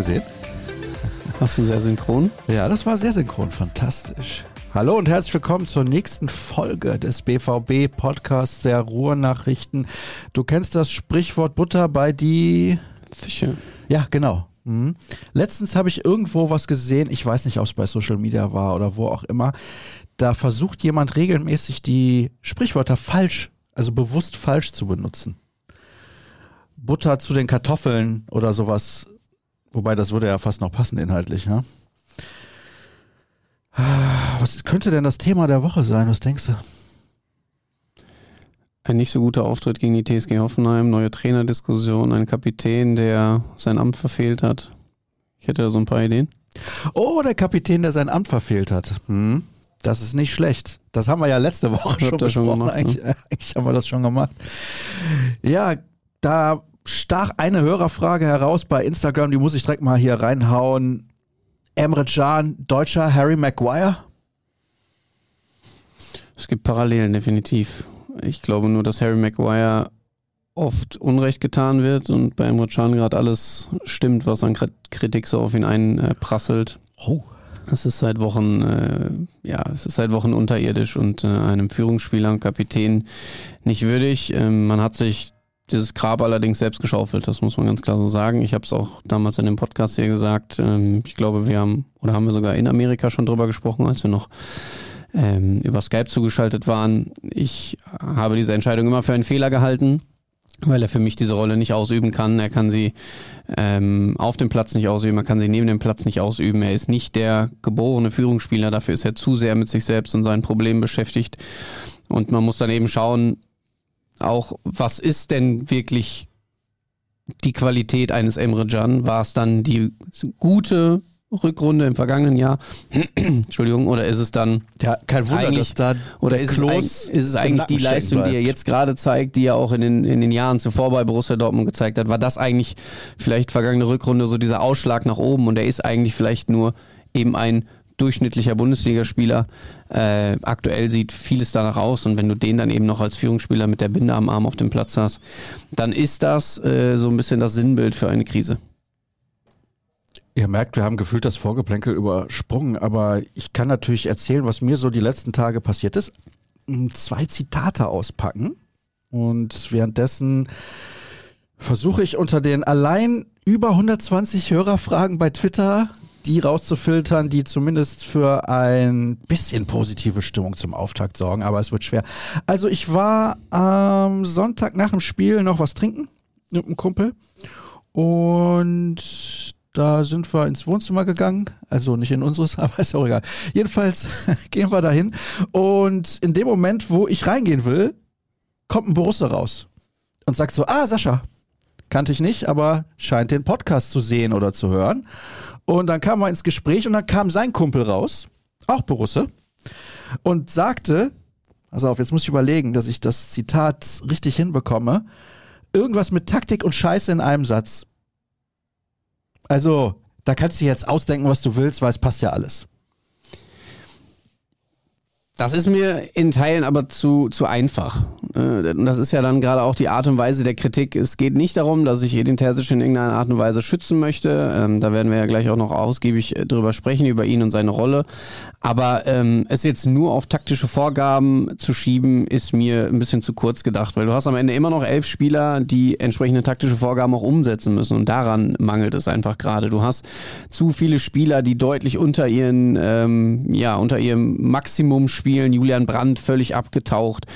gesehen? Hast du sehr synchron? Ja, das war sehr synchron. Fantastisch. Hallo und herzlich willkommen zur nächsten Folge des BVB Podcasts der Ruhrnachrichten. Du kennst das Sprichwort Butter bei die Fische. Ja, genau. Mhm. Letztens habe ich irgendwo was gesehen, ich weiß nicht, ob es bei Social Media war oder wo auch immer. Da versucht jemand regelmäßig die Sprichwörter falsch, also bewusst falsch zu benutzen. Butter zu den Kartoffeln oder sowas. Wobei das würde ja fast noch passen inhaltlich, ja? Was könnte denn das Thema der Woche sein? Was denkst du? Ein nicht so guter Auftritt gegen die TSG Hoffenheim, neue Trainerdiskussion, ein Kapitän, der sein Amt verfehlt hat. Ich hätte da so ein paar Ideen. Oh, der Kapitän, der sein Amt verfehlt hat. Hm. Das ist nicht schlecht. Das haben wir ja letzte Woche schon besprochen. Schon gemacht, eigentlich, ne? eigentlich haben wir das schon gemacht. Ja, da stach eine Hörerfrage heraus bei Instagram, die muss ich direkt mal hier reinhauen. Emre Can, deutscher Harry Maguire? Es gibt Parallelen, definitiv. Ich glaube nur, dass Harry Maguire oft Unrecht getan wird und bei Emre Can gerade alles stimmt, was an Kritik so auf ihn einprasselt. oh. Es ist seit Wochen, äh, ja, es ist seit Wochen unterirdisch und äh, einem Führungsspieler und Kapitän nicht würdig. Ähm, man hat sich dieses Grab allerdings selbst geschaufelt, das muss man ganz klar so sagen. Ich habe es auch damals in dem Podcast hier gesagt. Ähm, ich glaube, wir haben, oder haben wir sogar in Amerika schon drüber gesprochen, als wir noch ähm, über Skype zugeschaltet waren. Ich habe diese Entscheidung immer für einen Fehler gehalten, weil er für mich diese Rolle nicht ausüben kann. Er kann sie ähm, auf dem Platz nicht ausüben, er kann sie neben dem Platz nicht ausüben. Er ist nicht der geborene Führungsspieler, dafür ist er zu sehr mit sich selbst und seinen Problemen beschäftigt. Und man muss dann eben schauen, auch, was ist denn wirklich die Qualität eines Emre Can? War es dann die gute Rückrunde im vergangenen Jahr? Entschuldigung, oder ist es dann ja kein Wunder, dass da oder ist es, ist es eigentlich die Leistung, die er jetzt gerade zeigt, die er auch in den in den Jahren zuvor bei Borussia Dortmund gezeigt hat? War das eigentlich vielleicht vergangene Rückrunde so dieser Ausschlag nach oben und er ist eigentlich vielleicht nur eben ein durchschnittlicher Bundesligaspieler. Äh, aktuell sieht vieles danach aus und wenn du den dann eben noch als Führungsspieler mit der Binde am Arm auf dem Platz hast, dann ist das äh, so ein bisschen das Sinnbild für eine Krise. Ihr merkt, wir haben gefühlt das Vorgeplänkel übersprungen, aber ich kann natürlich erzählen, was mir so die letzten Tage passiert ist. Hm, zwei Zitate auspacken und währenddessen versuche ich unter den allein über 120 Hörerfragen bei Twitter die rauszufiltern, die zumindest für ein bisschen positive Stimmung zum Auftakt sorgen, aber es wird schwer. Also ich war am Sonntag nach dem Spiel noch was trinken mit einem Kumpel und da sind wir ins Wohnzimmer gegangen, also nicht in unseres, aber ist auch egal. Jedenfalls gehen wir dahin und in dem Moment, wo ich reingehen will, kommt ein Borussia raus und sagt so, ah Sascha, kannte ich nicht, aber scheint den Podcast zu sehen oder zu hören. Und dann kam er ins Gespräch und dann kam sein Kumpel raus, auch Borusse, und sagte, pass auf, jetzt muss ich überlegen, dass ich das Zitat richtig hinbekomme, irgendwas mit Taktik und Scheiße in einem Satz. Also, da kannst du jetzt ausdenken, was du willst, weil es passt ja alles. Das ist mir in Teilen aber zu, zu einfach. Äh, und das ist ja dann gerade auch die Art und Weise der Kritik. Es geht nicht darum, dass ich Edin Terzic in irgendeiner Art und Weise schützen möchte. Ähm, da werden wir ja gleich auch noch ausgiebig äh, drüber sprechen, über ihn und seine Rolle. Aber ähm, es jetzt nur auf taktische Vorgaben zu schieben, ist mir ein bisschen zu kurz gedacht, weil du hast am Ende immer noch elf Spieler, die entsprechende taktische Vorgaben auch umsetzen müssen. Und daran mangelt es einfach gerade. Du hast zu viele Spieler, die deutlich unter ihren, ähm, ja, unter ihrem Maximum spielen. Julian Brandt völlig abgetaucht.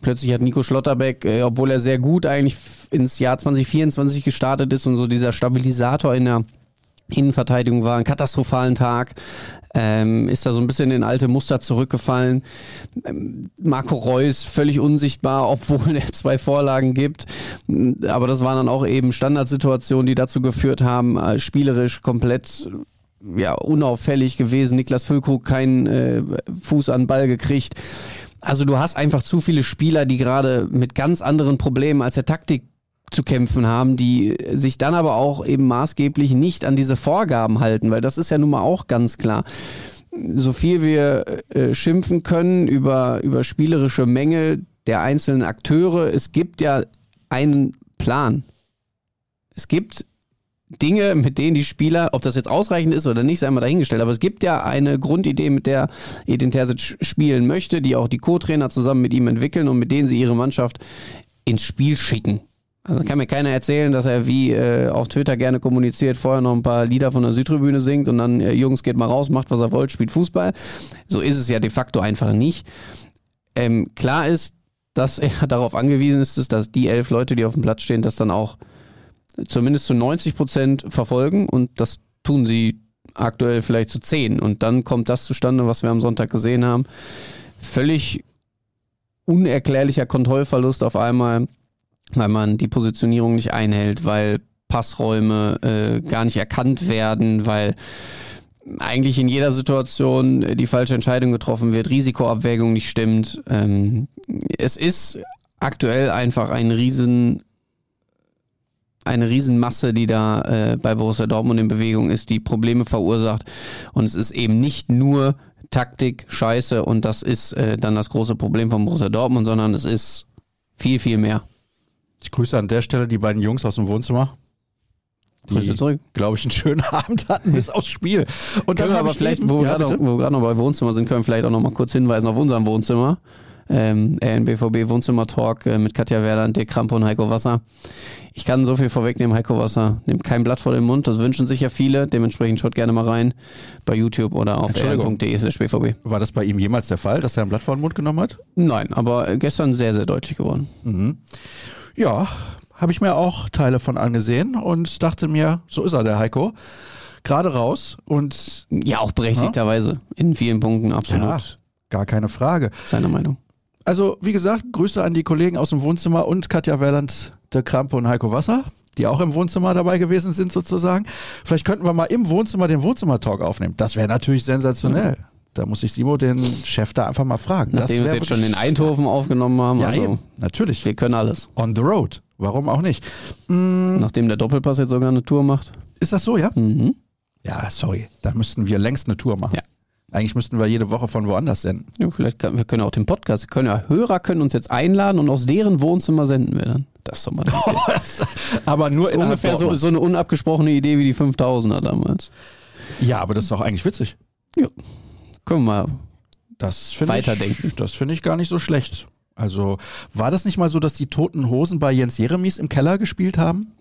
Plötzlich hat Nico Schlotterbeck, äh, obwohl er sehr gut eigentlich ins Jahr 2024 gestartet ist und so dieser Stabilisator in der Innenverteidigung war, einen katastrophalen Tag, ähm, ist da so ein bisschen in alte Muster zurückgefallen. Ähm, Marco Reus völlig unsichtbar, obwohl er zwei Vorlagen gibt. Aber das waren dann auch eben Standardsituationen, die dazu geführt haben, äh, spielerisch komplett ja, unauffällig gewesen. Niklas Füllkrug keinen äh, Fuß an Ball gekriegt. Also du hast einfach zu viele Spieler, die gerade mit ganz anderen Problemen als der Taktik zu kämpfen haben, die sich dann aber auch eben maßgeblich nicht an diese Vorgaben halten, weil das ist ja nun mal auch ganz klar. So viel wir äh, schimpfen können über, über spielerische Mängel der einzelnen Akteure, es gibt ja einen Plan. Es gibt Dinge, mit denen die Spieler, ob das jetzt ausreichend ist oder nicht, sei mal dahingestellt. Aber es gibt ja eine Grundidee, mit der Edin Terzic spielen möchte, die auch die Co-Trainer zusammen mit ihm entwickeln und mit denen sie ihre Mannschaft ins Spiel schicken. Also kann mir keiner erzählen, dass er wie äh, auf Twitter gerne kommuniziert, vorher noch ein paar Lieder von der Südtribüne singt und dann, äh, Jungs, geht mal raus, macht was er wollt, spielt Fußball. So ist es ja de facto einfach nicht. Ähm, klar ist, dass er darauf angewiesen ist, dass die elf Leute, die auf dem Platz stehen, das dann auch zumindest zu 90 Prozent verfolgen und das tun sie aktuell vielleicht zu 10 und dann kommt das zustande, was wir am Sonntag gesehen haben. Völlig unerklärlicher Kontrollverlust auf einmal, weil man die Positionierung nicht einhält, weil Passräume äh, gar nicht erkannt werden, weil eigentlich in jeder Situation die falsche Entscheidung getroffen wird, Risikoabwägung nicht stimmt. Ähm, es ist aktuell einfach ein riesen eine Riesenmasse, die da äh, bei Borussia Dortmund in Bewegung ist, die Probleme verursacht. Und es ist eben nicht nur Taktik, Scheiße und das ist äh, dann das große Problem von Borussia Dortmund, sondern es ist viel, viel mehr. Ich grüße an der Stelle die beiden Jungs aus dem Wohnzimmer. Die, zurück. glaube ich, einen schönen Abend hatten bis aufs Spiel. Und dann aber vielleicht, eben, wo wir ja, gerade noch, noch bei Wohnzimmer sind, können wir vielleicht auch noch mal kurz hinweisen auf unserem Wohnzimmer ähm, RNBVB Wohnzimmer Talk äh, mit Katja Werder, Dirk Krampe und Heiko Wasser. Ich kann so viel vorwegnehmen, Heiko Wasser nimmt kein Blatt vor den Mund, das wünschen sich ja viele, dementsprechend schaut gerne mal rein bei YouTube oder auf rn.de. War das bei ihm jemals der Fall, dass er ein Blatt vor den Mund genommen hat? Nein, aber gestern sehr, sehr deutlich geworden. Mhm. Ja, habe ich mir auch Teile von angesehen und dachte mir, so ist er, der Heiko gerade raus und. Ja, auch berechtigterweise. Ja? In vielen Punkten, absolut. Ja, gar keine Frage. Seine Meinung. Also, wie gesagt, Grüße an die Kollegen aus dem Wohnzimmer und Katja Werland, der Krampe und Heiko Wasser, die auch im Wohnzimmer dabei gewesen sind, sozusagen. Vielleicht könnten wir mal im Wohnzimmer den Wohnzimmer-Talk aufnehmen. Das wäre natürlich sensationell. Mhm. Da muss ich Simo, den Chef, da einfach mal fragen. Nachdem wir es jetzt schon in Eindhoven aufgenommen haben. Ja, also, eben. natürlich. Wir können alles. On the road. Warum auch nicht? Mhm. Nachdem der Doppelpass jetzt sogar eine Tour macht. Ist das so, ja? Mhm. Ja, sorry. Da müssten wir längst eine Tour machen. Ja. Eigentlich müssten wir jede Woche von woanders senden. Ja, vielleicht kann, wir können auch den Podcast, können ja, Hörer können uns jetzt einladen und aus deren Wohnzimmer senden wir dann. Das ist doch mal Aber nur in ungefähr so, so, eine unabgesprochene Idee wie die 5000er damals. Ja, aber das ist doch eigentlich witzig. Ja. Können wir mal das weiterdenken. Ich, das finde ich gar nicht so schlecht. Also war das nicht mal so, dass die Toten Hosen bei Jens Jeremies im Keller gespielt haben?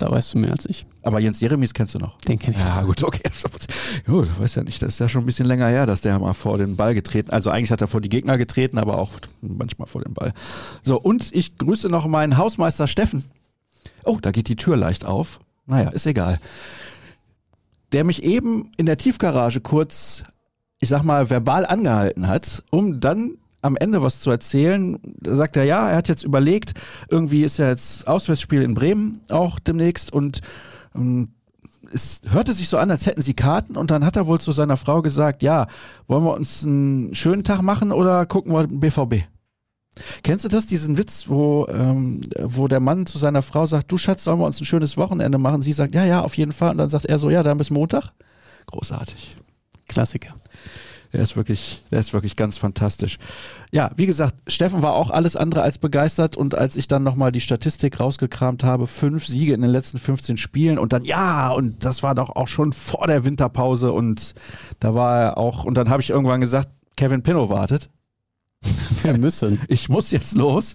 Da weißt du mehr als ich. Aber Jens Jeremies kennst du noch? Den kenn ich. Ja, gut, okay. Jo, du weißt ja nicht, das ist ja schon ein bisschen länger her, dass der mal vor den Ball getreten, also eigentlich hat er vor die Gegner getreten, aber auch manchmal vor den Ball. So, und ich grüße noch meinen Hausmeister Steffen. Oh, da geht die Tür leicht auf. Naja, ist egal. Der mich eben in der Tiefgarage kurz, ich sag mal, verbal angehalten hat, um dann am Ende was zu erzählen. Da sagt er, ja, er hat jetzt überlegt, irgendwie ist ja jetzt Auswärtsspiel in Bremen auch demnächst und ähm, es hörte sich so an, als hätten sie Karten und dann hat er wohl zu seiner Frau gesagt, ja, wollen wir uns einen schönen Tag machen oder gucken wir BVB? Kennst du das, diesen Witz, wo, ähm, wo der Mann zu seiner Frau sagt, du Schatz, sollen wir uns ein schönes Wochenende machen? Sie sagt, ja, ja, auf jeden Fall. Und dann sagt er so, ja, dann bis Montag. Großartig. Klassiker. Der ist wirklich, der ist wirklich ganz fantastisch. Ja, wie gesagt, Steffen war auch alles andere als begeistert und als ich dann nochmal die Statistik rausgekramt habe, fünf Siege in den letzten 15 Spielen und dann, ja, und das war doch auch schon vor der Winterpause und da war er auch, und dann habe ich irgendwann gesagt, Kevin Pinnow wartet. Wir müssen. Ich muss jetzt los.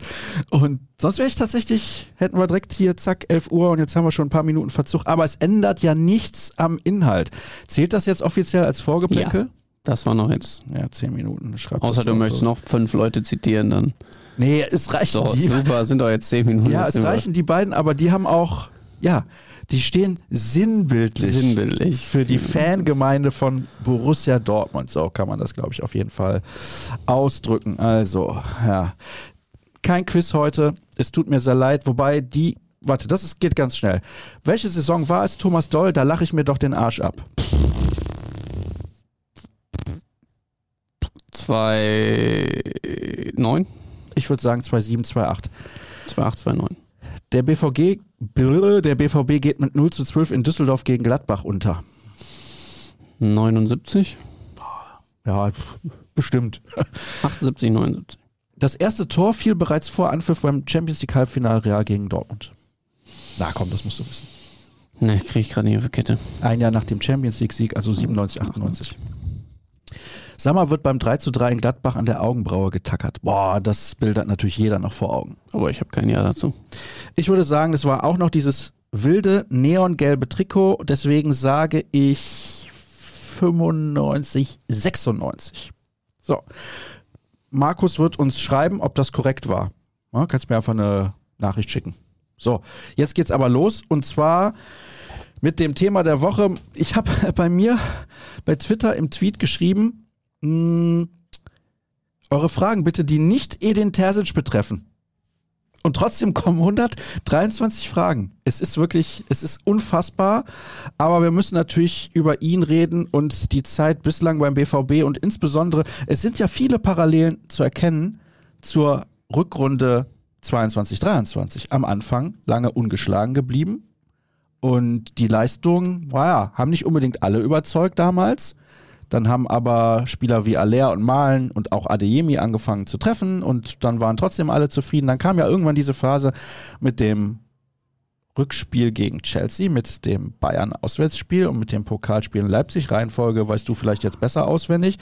Und sonst wäre ich tatsächlich, hätten wir direkt hier, zack, 11 Uhr und jetzt haben wir schon ein paar Minuten Verzug. Aber es ändert ja nichts am Inhalt. Zählt das jetzt offiziell als Vorgeplänkel? Ja. Das war noch jetzt. Ja, zehn Minuten. Schreib Außer du möchtest so. noch fünf Leute zitieren, dann. Nee, es reichen so, die. Super, sind doch jetzt zehn Minuten. Ja, es reichen die beiden, aber die haben auch, ja, die stehen sinnbildlich, sinnbildlich für die Fangemeinde von Borussia Dortmund. So kann man das, glaube ich, auf jeden Fall ausdrücken. Also, ja. Kein Quiz heute. Es tut mir sehr leid. Wobei die, warte, das ist, geht ganz schnell. Welche Saison war es, Thomas Doll? Da lache ich mir doch den Arsch ab. 2,9? Ich würde sagen 2,7, 2,8. 2,8, 2,9. Der BVG, der BVB geht mit 0 zu 12 in Düsseldorf gegen Gladbach unter. 79? Ja, bestimmt. 78, 79. Das erste Tor fiel bereits vor Anpfiff beim Champions League Halbfinale Real gegen Dortmund. Na komm, das musst du wissen. Ne, kriege ich gerade nicht auf die Kette. Ein Jahr nach dem Champions League-Sieg, also 97, 98. Sammer wird beim 3 zu 3 in Gladbach an der Augenbraue getackert. Boah, das Bild hat natürlich jeder noch vor Augen. Aber ich habe kein Jahr dazu. Ich würde sagen, das war auch noch dieses wilde neongelbe Trikot. Deswegen sage ich 95, 96. So. Markus wird uns schreiben, ob das korrekt war. Ja, kannst mir einfach eine Nachricht schicken. So, jetzt geht's aber los und zwar mit dem Thema der Woche. Ich habe bei mir bei Twitter im Tweet geschrieben, hm, eure Fragen bitte, die nicht Edin Terzic betreffen. Und trotzdem kommen 123 Fragen. Es ist wirklich, es ist unfassbar. Aber wir müssen natürlich über ihn reden und die Zeit bislang beim BVB und insbesondere, es sind ja viele Parallelen zu erkennen zur Rückrunde 22, 23. Am Anfang lange ungeschlagen geblieben. Und die Leistungen, naja, haben nicht unbedingt alle überzeugt damals. Dann haben aber Spieler wie Aller und Malen und auch Adeyemi angefangen zu treffen und dann waren trotzdem alle zufrieden. Dann kam ja irgendwann diese Phase mit dem Rückspiel gegen Chelsea, mit dem Bayern-Auswärtsspiel und mit dem Pokalspiel in Leipzig. Reihenfolge weißt du vielleicht jetzt besser auswendig.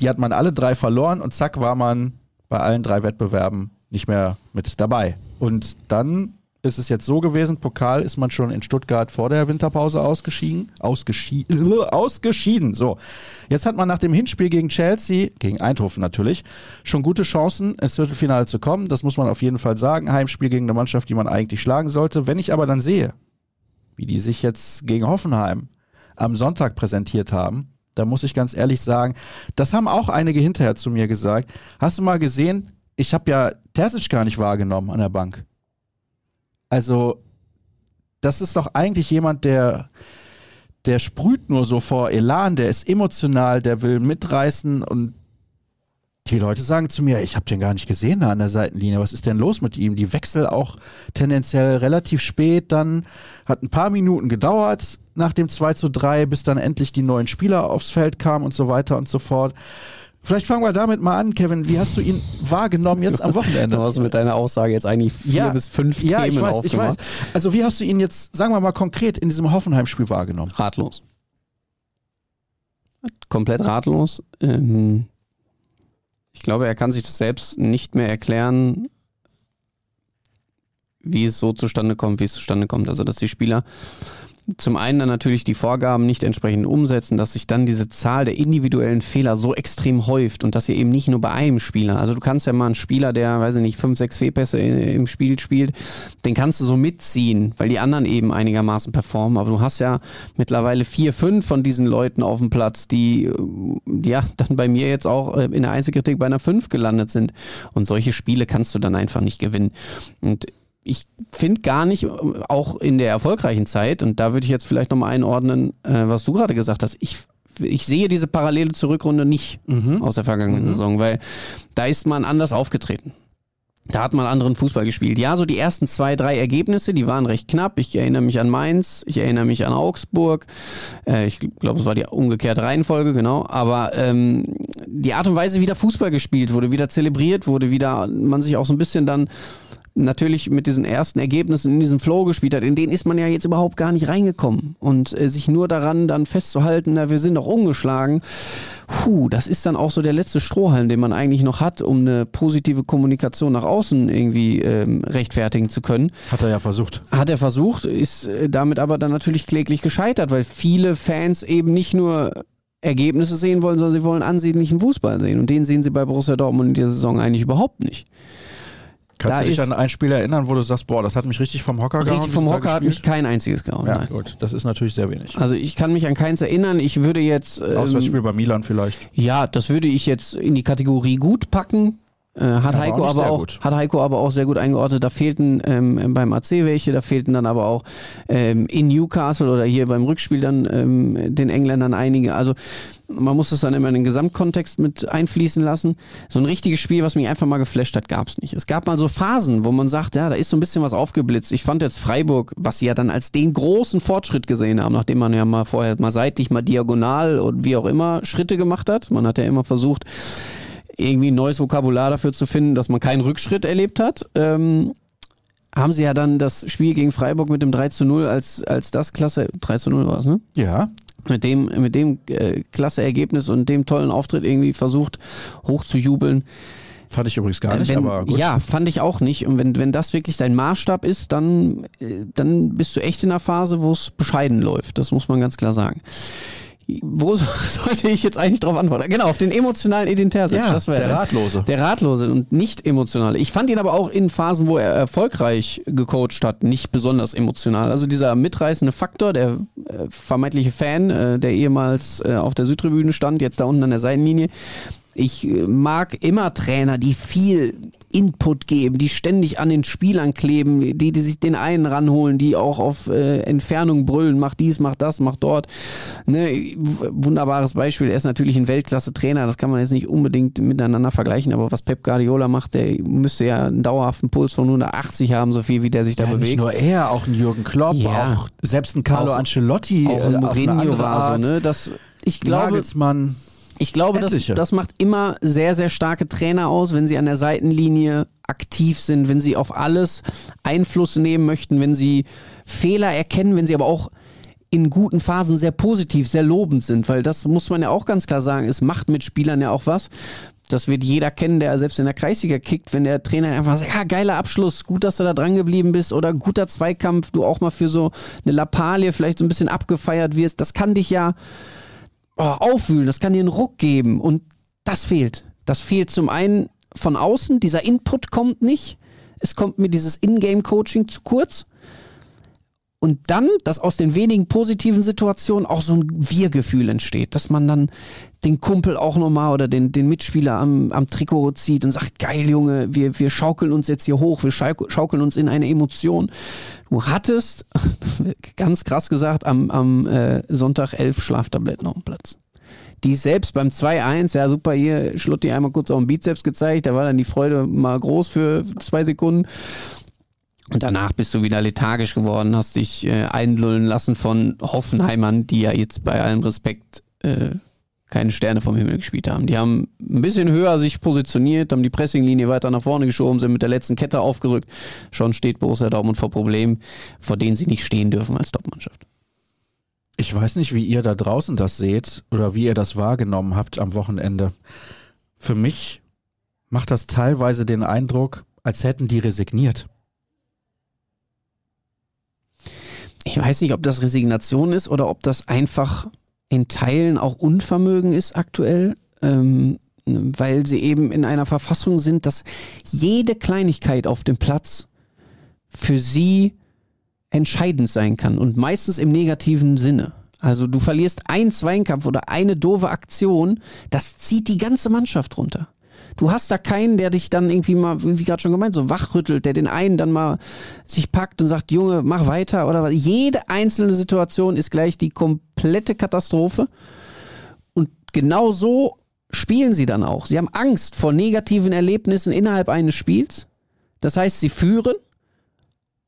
Die hat man alle drei verloren und zack war man bei allen drei Wettbewerben nicht mehr mit dabei. Und dann ist es jetzt so gewesen, Pokal ist man schon in Stuttgart vor der Winterpause ausgeschieden. Ausgeschieden. Ausgeschieden. So. Jetzt hat man nach dem Hinspiel gegen Chelsea, gegen Eindhoven natürlich, schon gute Chancen, ins Viertelfinale zu kommen. Das muss man auf jeden Fall sagen. Heimspiel gegen eine Mannschaft, die man eigentlich schlagen sollte. Wenn ich aber dann sehe, wie die sich jetzt gegen Hoffenheim am Sonntag präsentiert haben, da muss ich ganz ehrlich sagen, das haben auch einige hinterher zu mir gesagt. Hast du mal gesehen, ich habe ja Terzic gar nicht wahrgenommen an der Bank. Also, das ist doch eigentlich jemand, der, der sprüht nur so vor Elan, der ist emotional, der will mitreißen und die Leute sagen zu mir, ich habe den gar nicht gesehen da an der Seitenlinie. Was ist denn los mit ihm? Die Wechsel auch tendenziell relativ spät, dann hat ein paar Minuten gedauert nach dem 2 zu 3, bis dann endlich die neuen Spieler aufs Feld kamen und so weiter und so fort. Vielleicht fangen wir damit mal an, Kevin. Wie hast du ihn wahrgenommen jetzt am Wochenende? Du hast mit deiner Aussage jetzt eigentlich vier ja, bis fünf ja, Themen ich weiß, aufgemacht. Ich weiß. Also wie hast du ihn jetzt, sagen wir mal konkret, in diesem Hoffenheim-Spiel wahrgenommen? Ratlos. Komplett ratlos. Ähm, ich glaube, er kann sich das selbst nicht mehr erklären, wie es so zustande kommt, wie es zustande kommt. Also dass die Spieler zum einen dann natürlich die Vorgaben nicht entsprechend umsetzen, dass sich dann diese Zahl der individuellen Fehler so extrem häuft und dass ihr eben nicht nur bei einem Spieler, also du kannst ja mal einen Spieler, der, weiß ich nicht, fünf, sechs Fehlpässe im Spiel spielt, den kannst du so mitziehen, weil die anderen eben einigermaßen performen, aber du hast ja mittlerweile vier, fünf von diesen Leuten auf dem Platz, die äh, ja dann bei mir jetzt auch äh, in der Einzelkritik bei einer fünf gelandet sind. Und solche Spiele kannst du dann einfach nicht gewinnen. Und ich finde gar nicht, auch in der erfolgreichen Zeit, und da würde ich jetzt vielleicht nochmal einordnen, äh, was du gerade gesagt hast, ich, ich sehe diese Parallele zur Rückrunde nicht mhm. aus der vergangenen mhm. Saison, weil da ist man anders aufgetreten. Da hat man anderen Fußball gespielt. Ja, so die ersten zwei, drei Ergebnisse, die waren recht knapp. Ich erinnere mich an Mainz, ich erinnere mich an Augsburg. Äh, ich glaube, es war die umgekehrte Reihenfolge, genau. Aber ähm, die Art und Weise, wie da Fußball gespielt wurde, wieder zelebriert wurde, wieder man sich auch so ein bisschen dann natürlich mit diesen ersten Ergebnissen in diesem Flow gespielt hat, in den ist man ja jetzt überhaupt gar nicht reingekommen. Und äh, sich nur daran dann festzuhalten, na, wir sind doch ungeschlagen, puh, das ist dann auch so der letzte Strohhalm, den man eigentlich noch hat, um eine positive Kommunikation nach außen irgendwie ähm, rechtfertigen zu können. Hat er ja versucht. Hat er versucht, ist äh, damit aber dann natürlich kläglich gescheitert, weil viele Fans eben nicht nur Ergebnisse sehen wollen, sondern sie wollen ansehnlichen Fußball sehen. Und den sehen sie bei Borussia Dortmund in dieser Saison eigentlich überhaupt nicht. Kannst da du dich an ein Spiel erinnern, wo du sagst, boah, das hat mich richtig vom Hocker gehauen? Richtig vom Hocker hat mich kein einziges gehauen. Ja, nein. gut, das ist natürlich sehr wenig. Also ich kann mich an keins erinnern. Ich würde jetzt... Ähm, Auswärtsspiel bei Milan vielleicht. Ja, das würde ich jetzt in die Kategorie gut packen. Äh, hat, Heiko aber auch, hat Heiko aber auch sehr gut eingeordnet. Da fehlten ähm, beim AC welche, da fehlten dann aber auch ähm, in Newcastle oder hier beim Rückspiel dann ähm, den Engländern einige. Also man muss das dann immer in den Gesamtkontext mit einfließen lassen. So ein richtiges Spiel, was mich einfach mal geflasht hat, gab es nicht. Es gab mal so Phasen, wo man sagt, ja, da ist so ein bisschen was aufgeblitzt. Ich fand jetzt Freiburg, was sie ja dann als den großen Fortschritt gesehen haben, nachdem man ja mal vorher mal seitlich, mal diagonal und wie auch immer Schritte gemacht hat. Man hat ja immer versucht, irgendwie ein neues Vokabular dafür zu finden, dass man keinen Rückschritt erlebt hat. Ähm, haben sie ja dann das Spiel gegen Freiburg mit dem 3 zu 0 als, als das klasse, 3 zu 0 war es, ne? Ja. Mit dem, mit dem äh, klasse Ergebnis und dem tollen Auftritt irgendwie versucht hochzujubeln. Fand ich übrigens gar nicht, wenn, aber gut. Ja, fand ich auch nicht. Und wenn, wenn das wirklich dein Maßstab ist, dann, äh, dann bist du echt in einer Phase, wo es bescheiden läuft. Das muss man ganz klar sagen. Wo sollte ich jetzt eigentlich drauf antworten? Genau, auf den emotionalen Edin Terzic. Ja, das wär der Ratlose. Der Ratlose und nicht emotionale. Ich fand ihn aber auch in Phasen, wo er erfolgreich gecoacht hat, nicht besonders emotional. Also dieser mitreißende Faktor, der äh, vermeintliche Fan, äh, der ehemals äh, auf der Südtribüne stand, jetzt da unten an der Seitenlinie, ich äh, mag immer Trainer, die viel Input geben, die ständig an den Spielern kleben, die, die sich den einen ranholen, die auch auf äh, Entfernung brüllen, mach dies, mach das, mach dort. Ne, wunderbares Beispiel. Er ist natürlich ein Weltklasse-Trainer, das kann man jetzt nicht unbedingt miteinander vergleichen, aber was Pep Guardiola macht, der müsste ja einen dauerhaften Puls von 180 haben, so viel wie der sich da ja, bewegt. Nicht nur er, auch ein Jürgen Klopp, Ja. auch selbst ein Carlo Auch- Ancelotti, auch ein äh, Mourinho war so, ne? Das, ich glaube, Nagelsmann. Ich glaube, das, das macht immer sehr, sehr starke Trainer aus, wenn sie an der Seitenlinie aktiv sind, wenn sie auf alles Einfluss nehmen möchten, wenn sie Fehler erkennen, wenn sie aber auch in guten Phasen sehr positiv, sehr lobend sind, weil das muss man ja auch ganz klar sagen, es macht mit Spielern ja auch was. Das wird jeder kennen, der selbst in der Kreisliga kickt, wenn der Trainer einfach sagt, ja, geiler Abschluss, gut, dass du da dran geblieben bist oder guter Zweikampf, du auch mal für so eine Lappalie vielleicht so ein bisschen abgefeiert wirst. Das kann dich ja, oh, aufwühlen, das kann dir einen Ruck geben und das fehlt. Das fehlt zum einen von außen, dieser Input kommt nicht. Es kommt mir dieses Ingame-Coaching zu kurz. Und dann, dass aus den wenigen positiven Situationen auch so ein Wir-Gefühl entsteht, dass man dann den Kumpel auch nochmal oder den, den Mitspieler am, am Trikot zieht und sagt, geil Junge, wir, wir schaukeln uns jetzt hier hoch, wir schauk- schaukeln uns in eine Emotion. Du hattest, ganz krass gesagt, am, am äh, Sonntag elf Schlaftabletten auf dem Platz. Die selbst beim 2-1, ja super, hier Schlutti einmal kurz auf den Bizeps gezeigt, da war dann die Freude mal groß für zwei Sekunden. Und danach bist du wieder lethargisch geworden, hast dich äh, einlullen lassen von Hoffenheimern, die ja jetzt bei allem Respekt äh, keine Sterne vom Himmel gespielt haben. Die haben ein bisschen höher sich positioniert, haben die Pressinglinie weiter nach vorne geschoben, sind mit der letzten Kette aufgerückt. Schon steht Borussia Dortmund vor Problemen, vor denen sie nicht stehen dürfen als Topmannschaft. Ich weiß nicht, wie ihr da draußen das seht oder wie ihr das wahrgenommen habt am Wochenende. Für mich macht das teilweise den Eindruck, als hätten die resigniert. Ich weiß nicht, ob das Resignation ist oder ob das einfach in Teilen auch Unvermögen ist aktuell, ähm, weil sie eben in einer Verfassung sind, dass jede Kleinigkeit auf dem Platz für sie entscheidend sein kann und meistens im negativen Sinne. Also du verlierst einen Zweikämpf oder eine doofe Aktion, das zieht die ganze Mannschaft runter. Du hast da keinen, der dich dann irgendwie mal, wie gerade schon gemeint, so wachrüttelt, der den einen dann mal sich packt und sagt, Junge, mach weiter oder was. Jede einzelne Situation ist gleich die komplette Katastrophe. Und genau so spielen sie dann auch. Sie haben Angst vor negativen Erlebnissen innerhalb eines Spiels. Das heißt, sie führen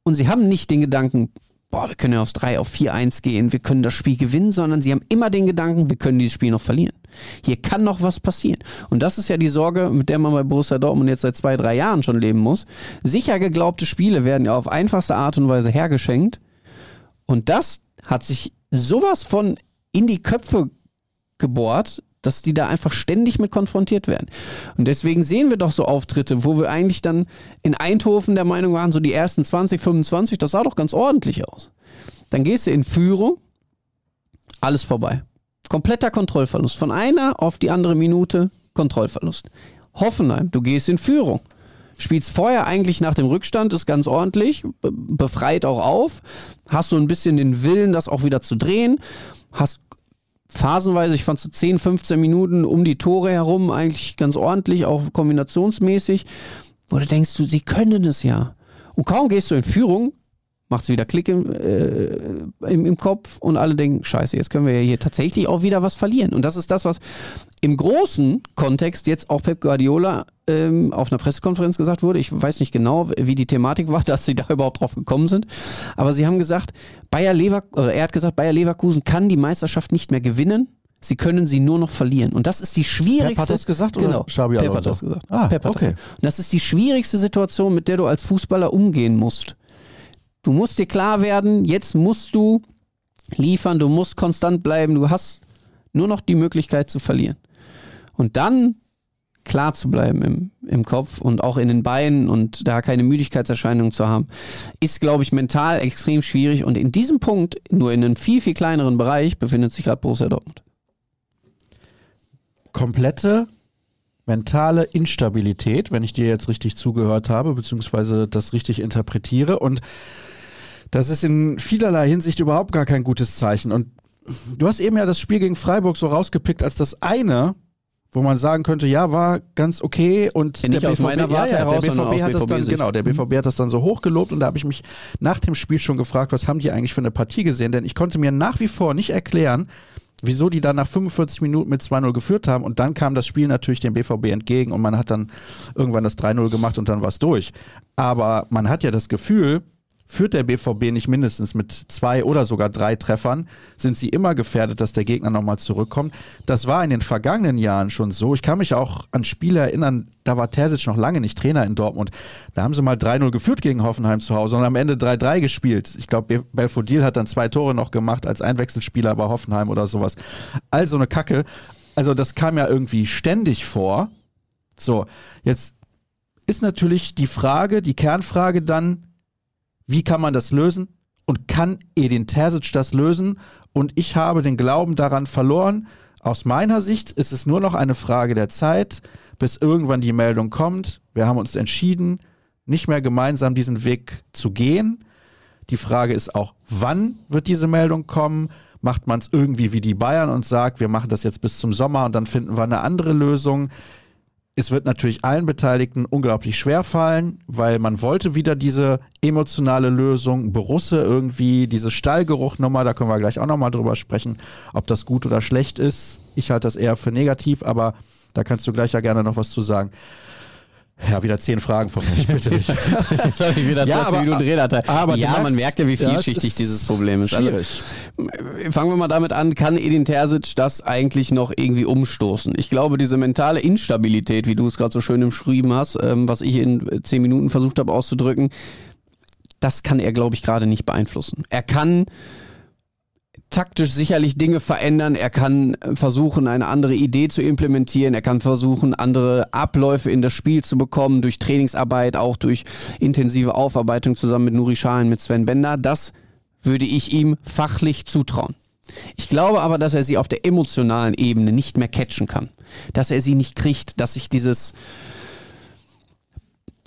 und sie haben nicht den Gedanken, boah, wir können ja aufs 3, auf 4-1 gehen, wir können das Spiel gewinnen, sondern sie haben immer den Gedanken, wir können dieses Spiel noch verlieren. Hier kann noch was passieren. Und das ist ja die Sorge, mit der man bei Borussia Dortmund jetzt seit zwei, drei Jahren schon leben muss. Sicher geglaubte Spiele werden ja auf einfachste Art und Weise hergeschenkt. Und das hat sich sowas von in die Köpfe gebohrt, dass die da einfach ständig mit konfrontiert werden. Und deswegen sehen wir doch so Auftritte, wo wir eigentlich dann in Eindhoven der Meinung waren, so die ersten 20, 25, das sah doch ganz ordentlich aus. Dann gehst du in Führung, alles vorbei. Kompletter Kontrollverlust. Von einer auf die andere Minute Kontrollverlust. Hoffenheim, du gehst in Führung. Spielst vorher eigentlich nach dem Rückstand, ist ganz ordentlich, be- befreit auch auf. Hast so ein bisschen den Willen, das auch wieder zu drehen. Hast phasenweise, ich fand so 10, 15 Minuten um die Tore herum eigentlich ganz ordentlich, auch kombinationsmäßig. Wo du denkst, du, sie können es ja. Und kaum gehst du in Führung, macht es wieder Klick im, äh, im, im Kopf und alle denken, scheiße, jetzt können wir ja hier tatsächlich auch wieder was verlieren. Und das ist das, was im großen Kontext jetzt auch Pep Guardiola ähm, auf einer Pressekonferenz gesagt wurde. Ich weiß nicht genau, wie die Thematik war, dass sie da überhaupt drauf gekommen sind. Aber sie haben gesagt, Bayer Lever oder er hat gesagt, Bayer Leverkusen kann die Meisterschaft nicht mehr gewinnen. Sie können sie nur noch verlieren. Und das ist die schwierigste. Pep hat das gesagt genau, oder Xabi Pep hat das gesagt. Ah, Pep hat okay. das. Und das ist die schwierigste Situation, mit der du als Fußballer umgehen musst. Du musst dir klar werden, jetzt musst du liefern, du musst konstant bleiben, du hast nur noch die Möglichkeit zu verlieren. Und dann klar zu bleiben im, im Kopf und auch in den Beinen und da keine Müdigkeitserscheinungen zu haben, ist, glaube ich, mental extrem schwierig. Und in diesem Punkt, nur in einem viel, viel kleineren Bereich, befindet sich gerade Borussia Dortmund. komplette mentale Instabilität, wenn ich dir jetzt richtig zugehört habe, beziehungsweise das richtig interpretiere. Und das ist in vielerlei Hinsicht überhaupt gar kein gutes Zeichen. Und du hast eben ja das Spiel gegen Freiburg so rausgepickt als das eine, wo man sagen könnte, ja, war ganz okay und Ja, nicht aus meiner Warte ja, ja, heraus, der BVB das dann genau, der BVB hat das dann so hochgelobt und da habe ich mich nach dem Spiel schon gefragt, was haben die eigentlich für eine Partie gesehen, denn ich konnte mir nach wie vor nicht erklären, wieso die dann nach 45 Minuten mit 2-0 geführt haben und dann kam das Spiel natürlich dem BVB entgegen und man hat dann irgendwann das 3-0 gemacht und dann war es durch. Aber man hat ja das Gefühl, führt der BVB nicht mindestens mit zwei oder sogar drei Treffern, sind sie immer gefährdet, dass der Gegner nochmal zurückkommt. Das war in den vergangenen Jahren schon so. Ich kann mich auch an Spiele erinnern, da war Terzic noch lange nicht Trainer in Dortmund. Da haben sie mal 3-0 geführt gegen Hoffenheim zu Hause und am Ende 3-3 gespielt. Ich glaube, Belfodil hat dann zwei Tore noch gemacht als Einwechselspieler bei Hoffenheim oder sowas. All so eine Kacke. Also das kam ja irgendwie ständig vor. So, jetzt ist natürlich die Frage, die Kernfrage dann, wie kann man das lösen? Und kann Edin Terzic das lösen? Und ich habe den Glauben daran verloren. Aus meiner Sicht ist es nur noch eine Frage der Zeit, bis irgendwann die Meldung kommt. Wir haben uns entschieden, nicht mehr gemeinsam diesen Weg zu gehen. Die Frage ist auch, wann wird diese Meldung kommen? Macht man es irgendwie wie die Bayern und sagt, wir machen das jetzt bis zum Sommer und dann finden wir eine andere Lösung? Es wird natürlich allen Beteiligten unglaublich schwer fallen, weil man wollte wieder diese emotionale Lösung, Borusse irgendwie, diese Stallgeruchnummer, da können wir gleich auch nochmal drüber sprechen, ob das gut oder schlecht ist. Ich halte das eher für negativ, aber da kannst du gleich ja gerne noch was zu sagen. Ja, wieder zehn Fragen von mir, bitte dich. Jetzt habe ich wieder Ja, 20 aber- Minuten Redanteil. aber ja, man merkst, merkt ja, wie ja, vielschichtig ist dieses Problem ist. Also, Schwierig. fangen wir mal damit an, kann Edin Terzic das eigentlich noch irgendwie umstoßen? Ich glaube, diese mentale Instabilität, wie du es gerade so schön umschrieben hast, ähm, was ich in zehn Minuten versucht habe auszudrücken, das kann er, glaube ich, gerade nicht beeinflussen. Er kann taktisch sicherlich Dinge verändern. Er kann äh, versuchen, eine andere Idee zu implementieren. Er kann versuchen, andere Abläufe in das Spiel zu bekommen, durch Trainingsarbeit, auch durch intensive Aufarbeitung zusammen mit Nuri Sahin, mit Sven Bender. Das würde ich ihm fachlich zutrauen. Ich glaube aber, dass er sie auf der emotionalen Ebene nicht mehr catchen kann. Dass er sie nicht kriegt, dass sich dieses,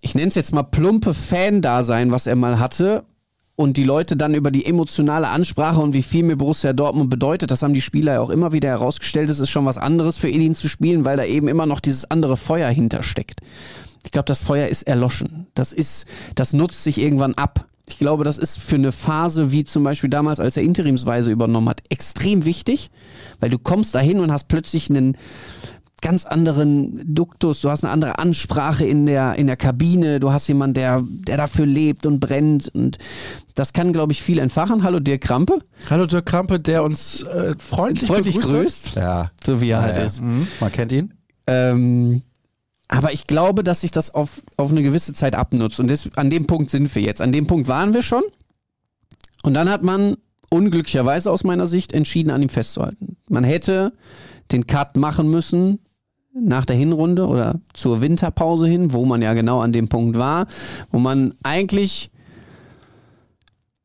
ich nenne es jetzt mal plumpe Fan-Dasein, was er mal hatte, und die Leute dann über die emotionale Ansprache und wie viel mir Borussia Dortmund bedeutet, das haben die Spieler ja auch immer wieder herausgestellt, es ist schon was anderes für Edin zu spielen, weil da eben immer noch dieses andere Feuer hintersteckt. Ich glaube, das Feuer ist erloschen. Das ist, das nutzt sich irgendwann ab. Ich glaube, das ist für eine Phase wie zum Beispiel damals, als er interimsweise übernommen hat, extrem wichtig, weil du kommst dahin und hast plötzlich einen ganz anderen Duktus, du hast eine andere Ansprache in der, in der Kabine, du hast jemanden, der, der dafür lebt und brennt und das kann, glaube ich, viel entfachen. Hallo Dirk Krampe, Hallo Dirk Krampe, der uns äh, freundlich, Freundlich begrüßt. grüßt. Ja, so wie er halt ja, ist. Mhm. man kennt ihn. Ähm, aber ich glaube, dass sich das auf, auf eine gewisse Zeit abnutzt. Und das, an dem Punkt sind wir jetzt. An dem Punkt waren wir schon. Und dann hat man unglücklicherweise aus meiner Sicht entschieden, an ihm festzuhalten. Man hätte den Cut machen müssen nach der Hinrunde oder zur Winterpause hin, wo man ja genau an dem Punkt war, wo man eigentlich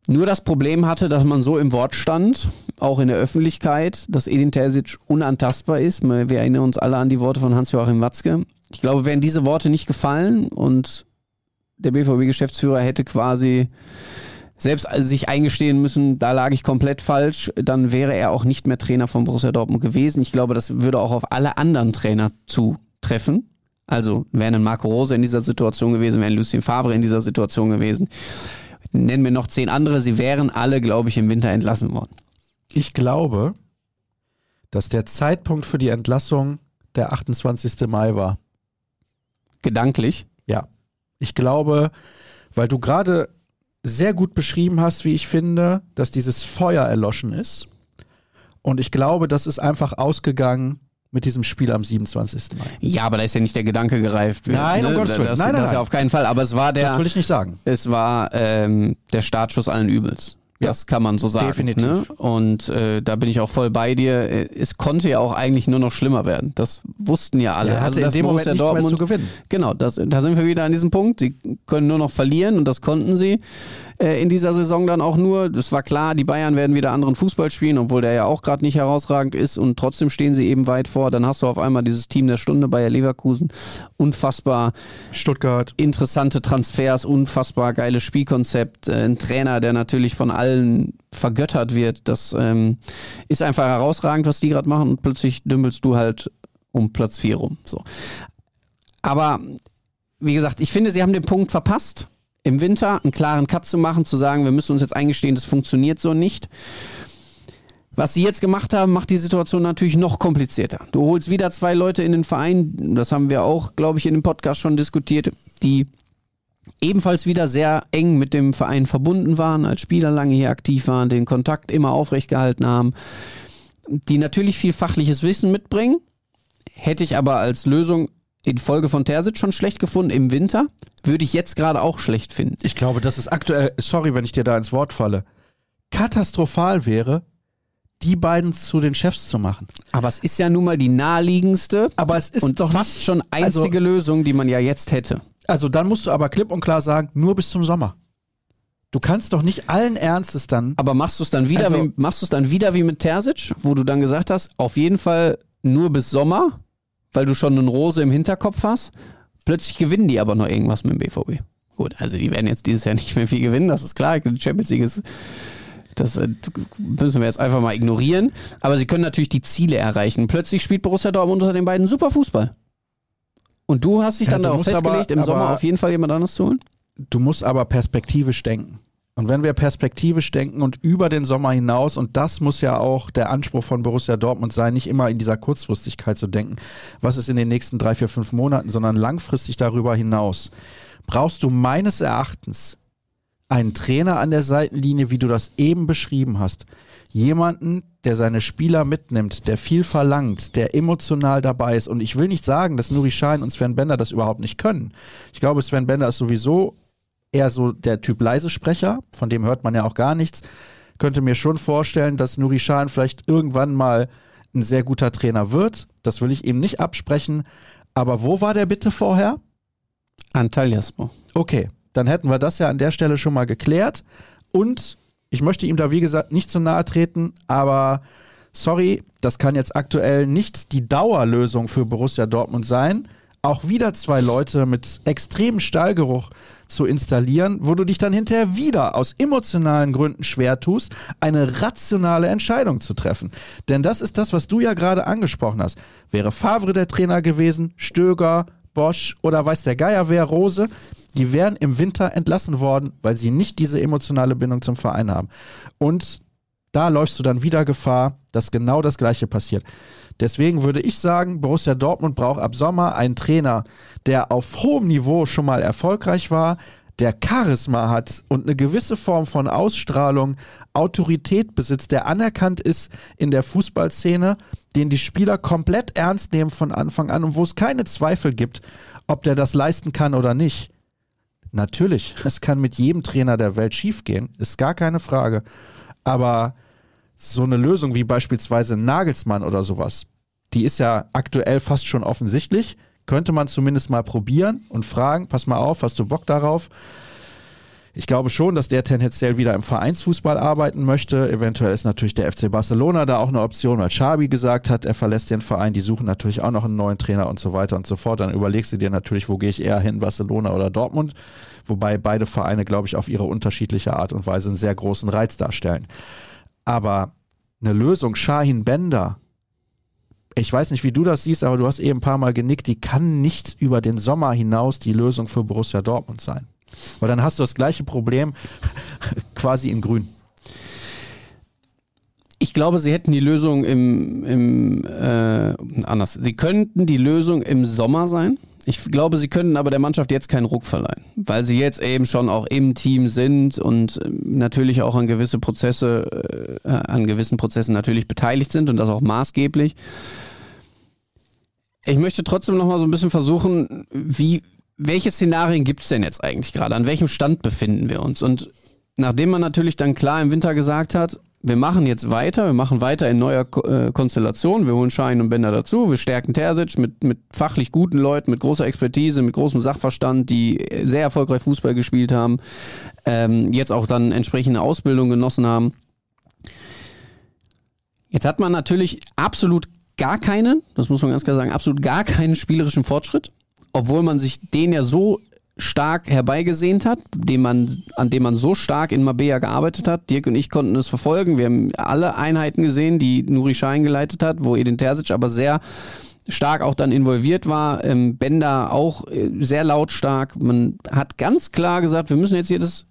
nur das Problem hatte, dass man so im Wort stand, auch in der Öffentlichkeit, dass Edin Terzic unantastbar ist. Wir erinnern uns alle an die Worte von Hans-Joachim Watzke. Ich glaube, wären diese Worte nicht gefallen und der BVB-Geschäftsführer hätte quasi selbst sich eingestehen müssen, da lag ich komplett falsch, dann wäre er auch nicht mehr Trainer von Borussia Dortmund gewesen. Ich glaube, das würde auch auf alle anderen Trainer zutreffen. Also wären ein Marco Rose in dieser Situation gewesen, wären Lucien Favre in dieser Situation gewesen. Nennen wir noch zehn andere, sie wären alle, glaube ich, im Winter entlassen worden. Ich glaube, dass der Zeitpunkt für die Entlassung der 28. Mai war. Gedanklich. Ja. Ich glaube, weil du gerade sehr gut beschrieben hast, wie ich finde, dass dieses Feuer erloschen ist. Und ich glaube, das ist einfach ausgegangen mit diesem Spiel am 27. Mai. Ja, aber da ist ja nicht der Gedanke gereift. Nein, um Gottes Willen. Das, Nein, nein, das ja nein. auf keinen Fall. Aber es war der, Das will ich nicht sagen. es war ähm, der Startschuss allen Übels. Das kann man so sagen. Definitiv. Ne? Und äh, da bin ich auch voll bei dir. Äh, Es konnte ja auch eigentlich nur noch schlimmer werden. Das wussten ja alle. Hatte also, in dass dem Moment nichts mehr Dortmund, zu gewinnen. Genau, das, da sind wir wieder an diesem Punkt. Sie können nur noch verlieren und das konnten sie äh, in dieser Saison dann auch nur. Es war klar, die Bayern werden wieder anderen Fußball spielen, obwohl der ja auch gerade nicht herausragend ist und trotzdem stehen sie eben weit vor. Dann hast du auf einmal dieses Team der Stunde Bayer Leverkusen. Unfassbar Stuttgart. interessante Transfers, unfassbar geiles Spielkonzept, äh, ein Trainer, der natürlich von allen vergöttert wird. Das ähm, ist einfach herausragend, was die gerade machen und plötzlich dümpelst du halt um Platz 4 rum. So. Aber wie gesagt, ich finde, sie haben den Punkt verpasst, im Winter einen klaren Cut zu machen, zu sagen, wir müssen uns jetzt eingestehen, das funktioniert so nicht. Was sie jetzt gemacht haben, macht die Situation natürlich noch komplizierter. Du holst wieder zwei Leute in den Verein, das haben wir auch, glaube ich, in dem Podcast schon diskutiert, die ebenfalls wieder sehr eng mit dem Verein verbunden waren, als Spieler lange hier aktiv waren, den Kontakt immer aufrecht gehalten haben, die natürlich viel fachliches Wissen mitbringen, hätte ich aber als Lösung in Folge von Terzic schon schlecht gefunden im Winter, würde ich jetzt gerade auch schlecht finden. Ich glaube, dass es aktuell, sorry, wenn ich dir da ins Wort falle, katastrophal wäre, die beiden zu den Chefs zu machen. Aber es ist ja nun mal die naheliegendste Aber es ist und doch fast nicht, schon einzige Lösung, die man ja jetzt hätte. Also dann musst du aber klipp und klar sagen, nur bis zum Sommer. Du kannst doch nicht allen Ernstes dann. Aber machst du es dann wieder Also- wie machst du es dann wieder wie mit Terzic, wo du dann gesagt hast, auf jeden Fall nur bis Sommer, weil du schon einen Rose im Hinterkopf hast. Plötzlich gewinnen die aber noch irgendwas mit dem BVB. Gut, also die werden jetzt dieses Jahr nicht mehr viel gewinnen, das ist klar. Die Champions League ist das äh, müssen wir jetzt einfach mal ignorieren. Aber sie können natürlich die Ziele erreichen. Plötzlich spielt Borussia Dortmund unter den beiden super Fußball. Und du hast dich dann darauf festgelegt, aber- im Sommer auf jeden Fall jemand anderes zu holen? Du musst aber perspektivisch denken. Und wenn wir perspektivisch denken und über den Sommer hinaus, und das muss ja auch der Anspruch von Borussia Dortmund sein, nicht immer in dieser Kurzfristigkeit zu denken, was ist in den nächsten drei, vier, fünf Monaten, sondern langfristig darüber hinaus, brauchst du meines Erachtens einen Trainer an der Seitenlinie, wie du das eben beschrieben hast. Jemanden, der seine Spieler mitnimmt, der viel verlangt, der emotional dabei ist. Und ich will nicht sagen, dass Nuri Schein und Sven Bender das überhaupt nicht können. Ich glaube, Sven Bender ist sowieso eher so der Typ leise Sprecher, von dem hört man ja auch gar nichts. Könnte mir schon vorstellen, dass Nuri Schein vielleicht irgendwann mal ein sehr guter Trainer wird. Das will ich ihm nicht absprechen. Aber wo war der bitte vorher? Antalyaspor. Okay, dann hätten wir das ja an der Stelle schon mal geklärt. Und ich möchte ihm da, wie gesagt, nicht zu nahe treten, aber sorry, das kann jetzt aktuell nicht die Dauerlösung für Borussia Dortmund sein. Auch wieder zwei Leute mit extremem Stallgeruch zu installieren, wo du dich dann hinterher wieder aus emotionalen Gründen schwer tust, eine rationale Entscheidung zu treffen. Denn das ist das, was du ja gerade angesprochen hast. Wäre Favre der Trainer gewesen, Stöger, Bosch oder weiß der Geier wer, Rose, die wären im Winter entlassen worden, weil sie nicht diese emotionale Bindung zum Verein haben. Und da läufst du dann wieder Gefahr, dass genau das Gleiche passiert. Deswegen würde ich sagen, Borussia Dortmund braucht ab Sommer einen Trainer, der auf hohem Niveau schon mal erfolgreich war, der Charisma hat und eine gewisse Form von Ausstrahlung, Autorität besitzt, der anerkannt ist in der Fußballszene, den die Spieler komplett ernst nehmen von Anfang an und wo es keine Zweifel gibt, ob der das leisten kann oder nicht. Natürlich, es kann mit jedem Trainer der Welt schiefgehen, ist gar keine Frage. Aber so eine Lösung wie beispielsweise Nagelsmann oder sowas, die ist ja aktuell fast schon offensichtlich. Könnte man zumindest mal probieren und fragen, pass mal auf, hast du Bock darauf? Ich glaube schon, dass der tendenziell wieder im Vereinsfußball arbeiten möchte. Eventuell ist natürlich der FC Barcelona da auch eine Option, weil Xabi gesagt hat, er verlässt den Verein. Die suchen natürlich auch noch einen neuen Trainer und so weiter und so fort. Dann überlegst du dir natürlich, wo gehe ich eher hin, Barcelona oder Dortmund. Wobei beide Vereine, glaube ich, auf ihre unterschiedliche Art und Weise einen sehr großen Reiz darstellen. Aber eine Lösung, Shahin Bender, ich weiß nicht, wie du das siehst, aber du hast eben ein paar Mal genickt, die kann nicht über den Sommer hinaus die Lösung für Borussia Dortmund sein. Weil dann hast du das gleiche Problem quasi in Grün. Ich glaube, sie hätten die Lösung im, im äh, anders. Sie könnten die Lösung im Sommer sein. Ich glaube, sie können aber der Mannschaft jetzt keinen Ruck verleihen, weil sie jetzt eben schon auch im Team sind und ähm, natürlich auch an gewisse Prozesse, äh, an gewissen Prozessen natürlich beteiligt sind und das auch maßgeblich. Ich möchte trotzdem noch mal so ein bisschen versuchen, wie, welche Szenarien gibt es denn jetzt eigentlich gerade? An welchem Stand befinden wir uns? Und nachdem man natürlich dann klar im Winter gesagt hat, wir machen jetzt weiter, wir machen weiter in neuer äh, Konstellation, wir holen Schein und Bender dazu, wir stärken Terzic mit, mit fachlich guten Leuten, mit großer Expertise, mit großem Sachverstand, die sehr erfolgreich Fußball gespielt haben, ähm, jetzt auch dann entsprechende Ausbildung genossen haben. Jetzt hat man natürlich absolut gar keinen, das muss man ganz klar sagen, absolut gar keinen spielerischen Fortschritt, obwohl man sich den ja so stark herbeigesehnt hat, dem man, an dem man so stark in Mabea gearbeitet hat. Dirk und ich konnten es verfolgen. Wir haben alle Einheiten gesehen, die Nuri Schein geleitet hat, wo Edin Terzic aber sehr stark auch dann involviert war. Ähm, Bender auch äh, sehr lautstark. Man hat ganz klar gesagt, wir müssen jetzt hier das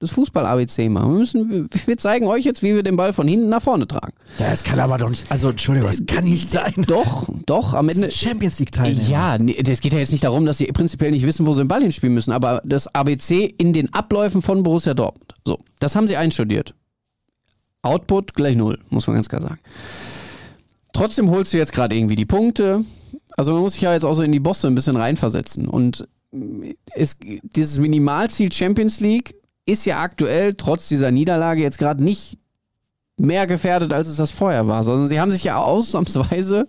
das Fußball-ABC machen. Wir, müssen, wir zeigen euch jetzt, wie wir den Ball von hinten nach vorne tragen. Ja, es kann aber doch nicht, also Entschuldigung, das kann nicht sein. Doch, doch, am Ende. Champions League Teilnehmer. Ja, es geht ja jetzt nicht darum, dass sie prinzipiell nicht wissen, wo sie den Ball hinspielen müssen, aber das ABC in den Abläufen von Borussia Dortmund. So, das haben sie einstudiert. Output gleich null, muss man ganz klar sagen. Trotzdem holst du jetzt gerade irgendwie die Punkte. Also man muss sich ja jetzt auch so in die Bosse ein bisschen reinversetzen. Und es, dieses Minimalziel Champions League ist ja aktuell trotz dieser Niederlage jetzt gerade nicht mehr gefährdet, als es das vorher war, sondern sie haben sich ja ausnahmsweise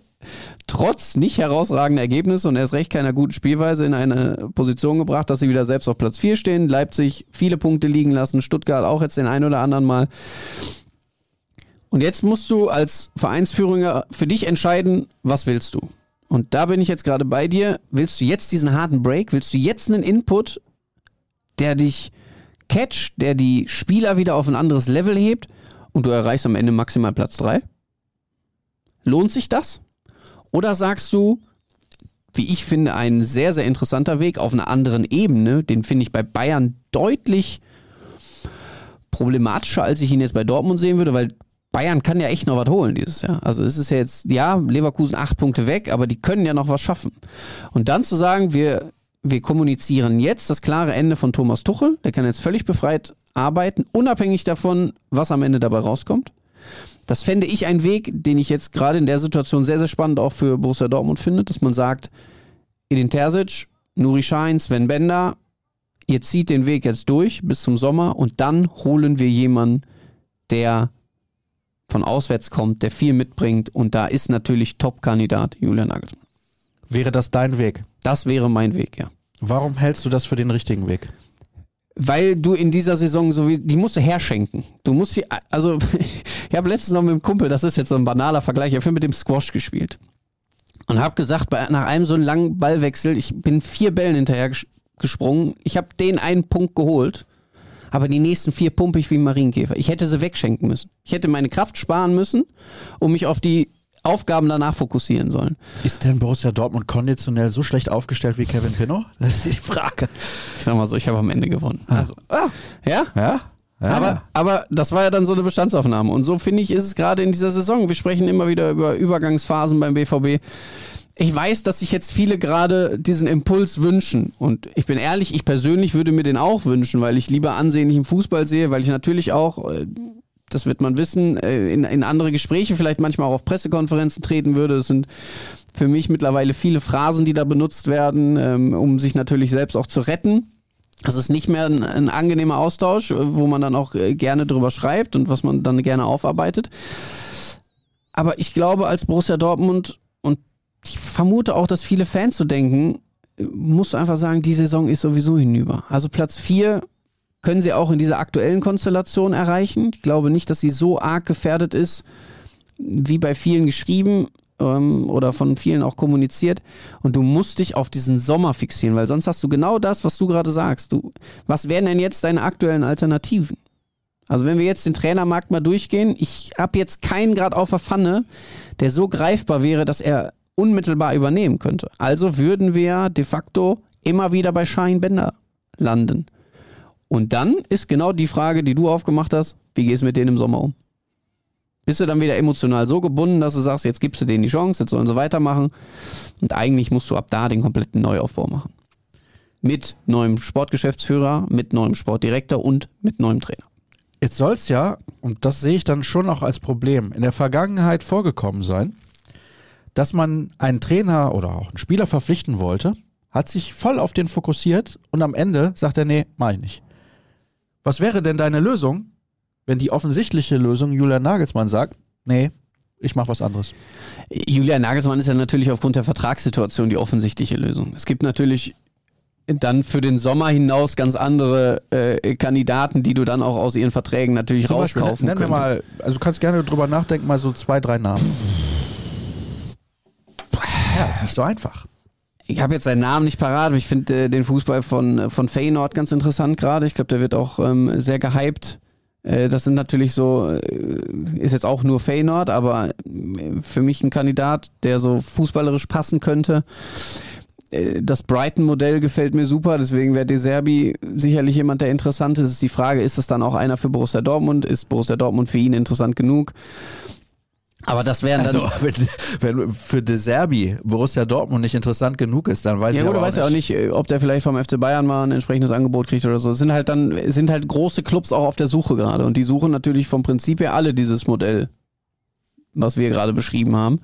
trotz nicht herausragender Ergebnisse und erst recht keiner guten Spielweise in eine Position gebracht, dass sie wieder selbst auf Platz 4 stehen. Leipzig viele Punkte liegen lassen, Stuttgart auch jetzt den einen oder anderen Mal. Und jetzt musst du als Vereinsführer für dich entscheiden, was willst du? Und da bin ich jetzt gerade bei dir. Willst du jetzt diesen harten Break? Willst du jetzt einen Input, der dich Catch, der die Spieler wieder auf ein anderes Level hebt und du erreichst am Ende maximal Platz 3? Lohnt sich das? Oder sagst du, wie ich finde, ein sehr, sehr interessanter Weg auf einer anderen Ebene, den finde ich bei Bayern deutlich problematischer, als ich ihn jetzt bei Dortmund sehen würde, weil Bayern kann ja echt noch was holen dieses Jahr. Also es ist ja jetzt, ja, Leverkusen acht Punkte weg, aber die können ja noch was schaffen. Und dann zu sagen, wir wir kommunizieren jetzt das klare Ende von Thomas Tuchel. Der kann jetzt völlig befreit arbeiten, unabhängig davon, was am Ende dabei rauskommt. Das fände ich ein Weg, den ich jetzt gerade in der Situation sehr, sehr spannend auch für Borussia Dortmund finde, dass man sagt, Edin Terzic, Nuri Schein, Sven Bender, ihr zieht den Weg jetzt durch bis zum Sommer und dann holen wir jemanden, der von auswärts kommt, der viel mitbringt und da ist natürlich Top-Kandidat Julian Nagelsmann. Wäre das dein Weg? Das wäre mein Weg, ja. Warum hältst du das für den richtigen Weg? Weil du in dieser Saison so wie, die musst du herschenken. Du musst sie, also, ich habe letztens noch mit dem Kumpel, das ist jetzt so ein banaler Vergleich, ich habe mit dem Squash gespielt. Und habe gesagt, bei, nach einem so langen Ballwechsel, ich bin vier Bällen hinterher gesprungen, ich habe den einen Punkt geholt, aber die nächsten vier pumpe ich wie ein Marienkäfer. Ich hätte sie wegschenken müssen. Ich hätte meine Kraft sparen müssen, um mich auf die Aufgaben danach fokussieren sollen. Ist denn Borussia Dortmund konditionell so schlecht aufgestellt wie Kevin Pinot? Das ist die Frage. Ich sag mal so, ich habe am Ende gewonnen. Ah. Also, ah, ja? Ja? Ja, aber, aber das war ja dann so eine Bestandsaufnahme. Und so finde ich, ist es gerade in dieser Saison. Wir sprechen immer wieder über Übergangsphasen beim BVB. Ich weiß, dass sich jetzt viele gerade diesen Impuls wünschen. Und ich bin ehrlich, ich persönlich würde mir den auch wünschen, weil ich lieber ansehnlichen Fußball sehe, weil ich natürlich auch äh, das wird man wissen, äh, in, in andere Gespräche, vielleicht manchmal auch auf Pressekonferenzen treten würde. Das sind für mich mittlerweile viele Phrasen, die da benutzt werden, ähm, um sich natürlich selbst auch zu retten. Das ist nicht mehr ein, ein angenehmer Austausch, äh, wo man dann auch äh, gerne drüber schreibt und was man dann gerne aufarbeitet. Aber ich glaube, als Borussia Dortmund und ich vermute auch, dass viele Fans so denken, musst du einfach sagen, die Saison ist sowieso hinüber. Also Platz 4 können sie auch in dieser aktuellen Konstellation erreichen. Ich glaube nicht, dass sie so arg gefährdet ist, wie bei vielen geschrieben ähm, oder von vielen auch kommuniziert. Und du musst dich auf diesen Sommer fixieren, weil sonst hast du genau das, was du gerade sagst. Du, was wären denn jetzt deine aktuellen Alternativen? Also wenn wir jetzt den Trainermarkt mal durchgehen, ich habe jetzt keinen gerade auf der Pfanne, der so greifbar wäre, dass er unmittelbar übernehmen könnte. Also würden wir de facto immer wieder bei Schein Bender landen. Und dann ist genau die Frage, die du aufgemacht hast, wie gehst du mit denen im Sommer um? Bist du dann wieder emotional so gebunden, dass du sagst, jetzt gibst du denen die Chance, jetzt sollen sie weitermachen. Und eigentlich musst du ab da den kompletten Neuaufbau machen. Mit neuem Sportgeschäftsführer, mit neuem Sportdirektor und mit neuem Trainer. Jetzt soll es ja, und das sehe ich dann schon auch als Problem, in der Vergangenheit vorgekommen sein, dass man einen Trainer oder auch einen Spieler verpflichten wollte, hat sich voll auf den fokussiert und am Ende sagt er, nee, mach ich nicht. Was wäre denn deine Lösung, wenn die offensichtliche Lösung Julian Nagelsmann sagt, nee, ich mache was anderes? Julian Nagelsmann ist ja natürlich aufgrund der Vertragssituation die offensichtliche Lösung. Es gibt natürlich dann für den Sommer hinaus ganz andere äh, Kandidaten, die du dann auch aus ihren Verträgen natürlich Zum rauskaufen Beispiel, nenn, nenn mal, also du kannst gerne drüber nachdenken, mal so zwei, drei Namen. Ja, ist nicht so einfach. Ich habe jetzt seinen Namen nicht parat, aber ich finde äh, den Fußball von, von Feyenoord ganz interessant gerade. Ich glaube, der wird auch ähm, sehr gehypt. Äh, das sind natürlich so, äh, ist jetzt auch nur Feyenoord, aber äh, für mich ein Kandidat, der so fußballerisch passen könnte. Das Brighton-Modell gefällt mir super, deswegen wäre De Serbi sicherlich jemand, der interessant ist. ist die Frage, ist es dann auch einer für Borussia Dortmund? Ist Borussia Dortmund für ihn interessant genug? Aber das wären dann. Also, wenn, wenn für De Serbi Borussia Dortmund nicht interessant genug ist, dann weiß ja, ich gut, aber du weißt ja auch nicht, ob der vielleicht vom FC Bayern mal ein entsprechendes Angebot kriegt oder so. Es sind halt dann, sind halt große Clubs auch auf der Suche gerade. Und die suchen natürlich vom Prinzip her alle dieses Modell, was wir gerade beschrieben haben.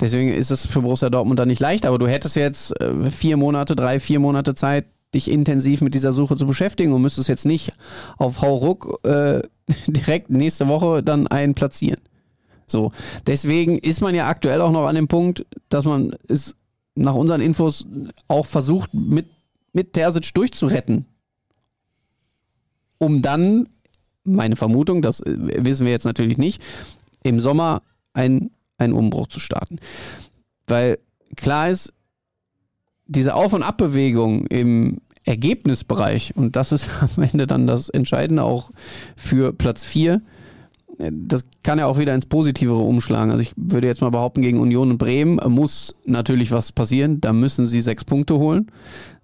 Deswegen ist es für Borussia Dortmund dann nicht leicht, aber du hättest jetzt äh, vier Monate, drei, vier Monate Zeit, dich intensiv mit dieser Suche zu beschäftigen und müsstest jetzt nicht auf Hauruck äh, direkt nächste Woche dann einen platzieren. So. Deswegen ist man ja aktuell auch noch an dem Punkt, dass man es nach unseren Infos auch versucht, mit, mit Terzic durchzuretten. Um dann, meine Vermutung, das wissen wir jetzt natürlich nicht, im Sommer einen, einen Umbruch zu starten. Weil klar ist, diese Auf- und Abbewegung im Ergebnisbereich, und das ist am Ende dann das Entscheidende auch für Platz 4, das kann ja auch wieder ins Positivere umschlagen. Also ich würde jetzt mal behaupten, gegen Union und Bremen muss natürlich was passieren. Da müssen sie sechs Punkte holen.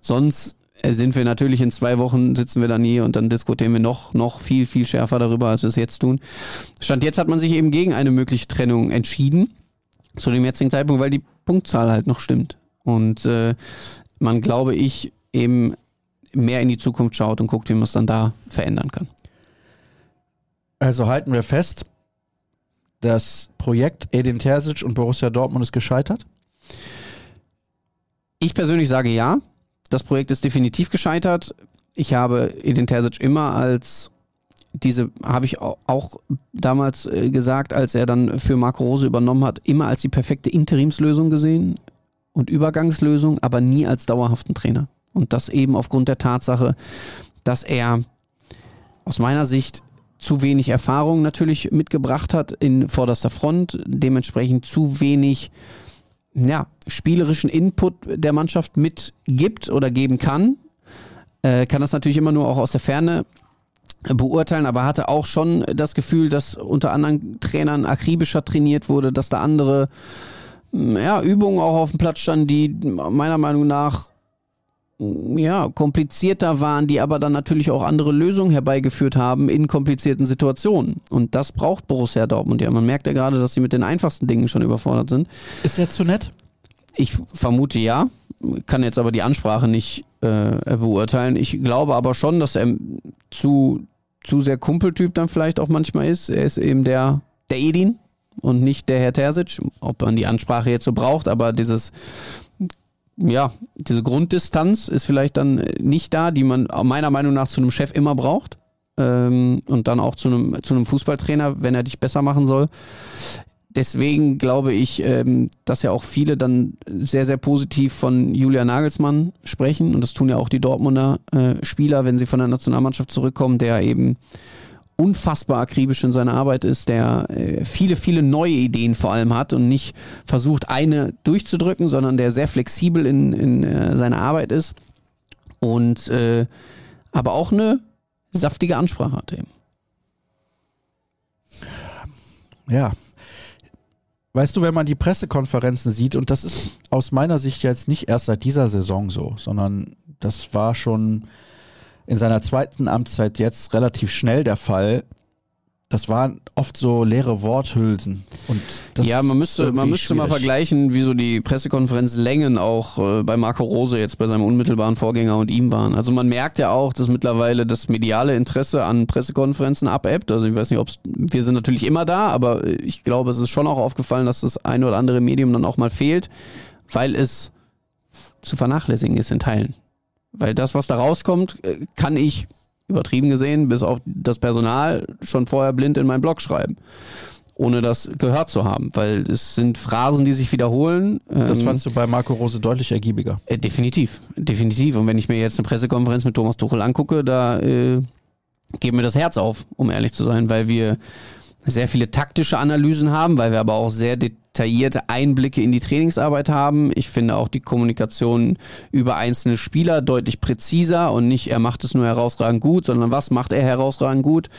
Sonst sind wir natürlich in zwei Wochen sitzen wir dann hier und dann diskutieren wir noch, noch viel, viel schärfer darüber, als wir es jetzt tun. Stand jetzt hat man sich eben gegen eine mögliche Trennung entschieden. Zu dem jetzigen Zeitpunkt, weil die Punktzahl halt noch stimmt. Und äh, man, glaube ich, eben mehr in die Zukunft schaut und guckt, wie man es dann da verändern kann. Also halten wir fest, das Projekt Edin Terzic und Borussia Dortmund ist gescheitert? Ich persönlich sage ja. Das Projekt ist definitiv gescheitert. Ich habe Edin Terzic immer als diese, habe ich auch damals äh, gesagt, als er dann für Marco Rose übernommen hat, immer als die perfekte Interimslösung gesehen und Übergangslösung, aber nie als dauerhaften Trainer. Und das eben aufgrund der Tatsache, dass er aus meiner Sicht zu wenig Erfahrung natürlich mitgebracht hat in vorderster Front, dementsprechend zu wenig ja, spielerischen Input der Mannschaft mitgibt oder geben kann. Äh, kann das natürlich immer nur auch aus der Ferne beurteilen, aber hatte auch schon das Gefühl, dass unter anderen Trainern akribischer trainiert wurde, dass da andere ja, Übungen auch auf dem Platz standen, die meiner Meinung nach ja, komplizierter waren, die aber dann natürlich auch andere Lösungen herbeigeführt haben in komplizierten Situationen. Und das braucht Borussia Dortmund ja. Man merkt ja gerade, dass sie mit den einfachsten Dingen schon überfordert sind. Ist er zu nett? Ich vermute ja, kann jetzt aber die Ansprache nicht äh, beurteilen. Ich glaube aber schon, dass er zu, zu sehr Kumpeltyp dann vielleicht auch manchmal ist. Er ist eben der, der Edin und nicht der Herr Terzic. Ob man die Ansprache jetzt so braucht, aber dieses ja, diese Grunddistanz ist vielleicht dann nicht da, die man meiner Meinung nach zu einem Chef immer braucht. Ähm, und dann auch zu einem, zu einem Fußballtrainer, wenn er dich besser machen soll. Deswegen glaube ich, ähm, dass ja auch viele dann sehr, sehr positiv von Julia Nagelsmann sprechen. Und das tun ja auch die Dortmunder äh, Spieler, wenn sie von der Nationalmannschaft zurückkommen, der eben unfassbar akribisch in seiner Arbeit ist, der äh, viele, viele neue Ideen vor allem hat und nicht versucht, eine durchzudrücken, sondern der sehr flexibel in, in äh, seiner Arbeit ist und äh, aber auch eine saftige Ansprache hat eben. Ja. Weißt du, wenn man die Pressekonferenzen sieht, und das ist aus meiner Sicht jetzt nicht erst seit dieser Saison so, sondern das war schon in seiner zweiten Amtszeit jetzt relativ schnell der Fall, das waren oft so leere Worthülsen. Und das ja, man müsste, man müsste mal vergleichen, wie so die Pressekonferenzlängen auch äh, bei Marco Rose jetzt bei seinem unmittelbaren Vorgänger und ihm waren. Also man merkt ja auch, dass mittlerweile das mediale Interesse an Pressekonferenzen abebbt. Also ich weiß nicht, ob wir sind natürlich immer da, aber ich glaube, es ist schon auch aufgefallen, dass das eine oder andere Medium dann auch mal fehlt, weil es zu vernachlässigen ist in Teilen. Weil das, was da rauskommt, äh, kann ich übertrieben gesehen, bis auf das Personal schon vorher blind in meinen Blog schreiben. Ohne das gehört zu haben, weil es sind Phrasen, die sich wiederholen. Das ähm, fandst du bei Marco Rose deutlich ergiebiger. Äh, definitiv, definitiv. Und wenn ich mir jetzt eine Pressekonferenz mit Thomas Tuchel angucke, da äh, geht mir das Herz auf, um ehrlich zu sein, weil wir sehr viele taktische Analysen haben, weil wir aber auch sehr detaillierte Einblicke in die Trainingsarbeit haben. Ich finde auch die Kommunikation über einzelne Spieler deutlich präziser und nicht, er macht es nur herausragend gut, sondern was macht er herausragend gut.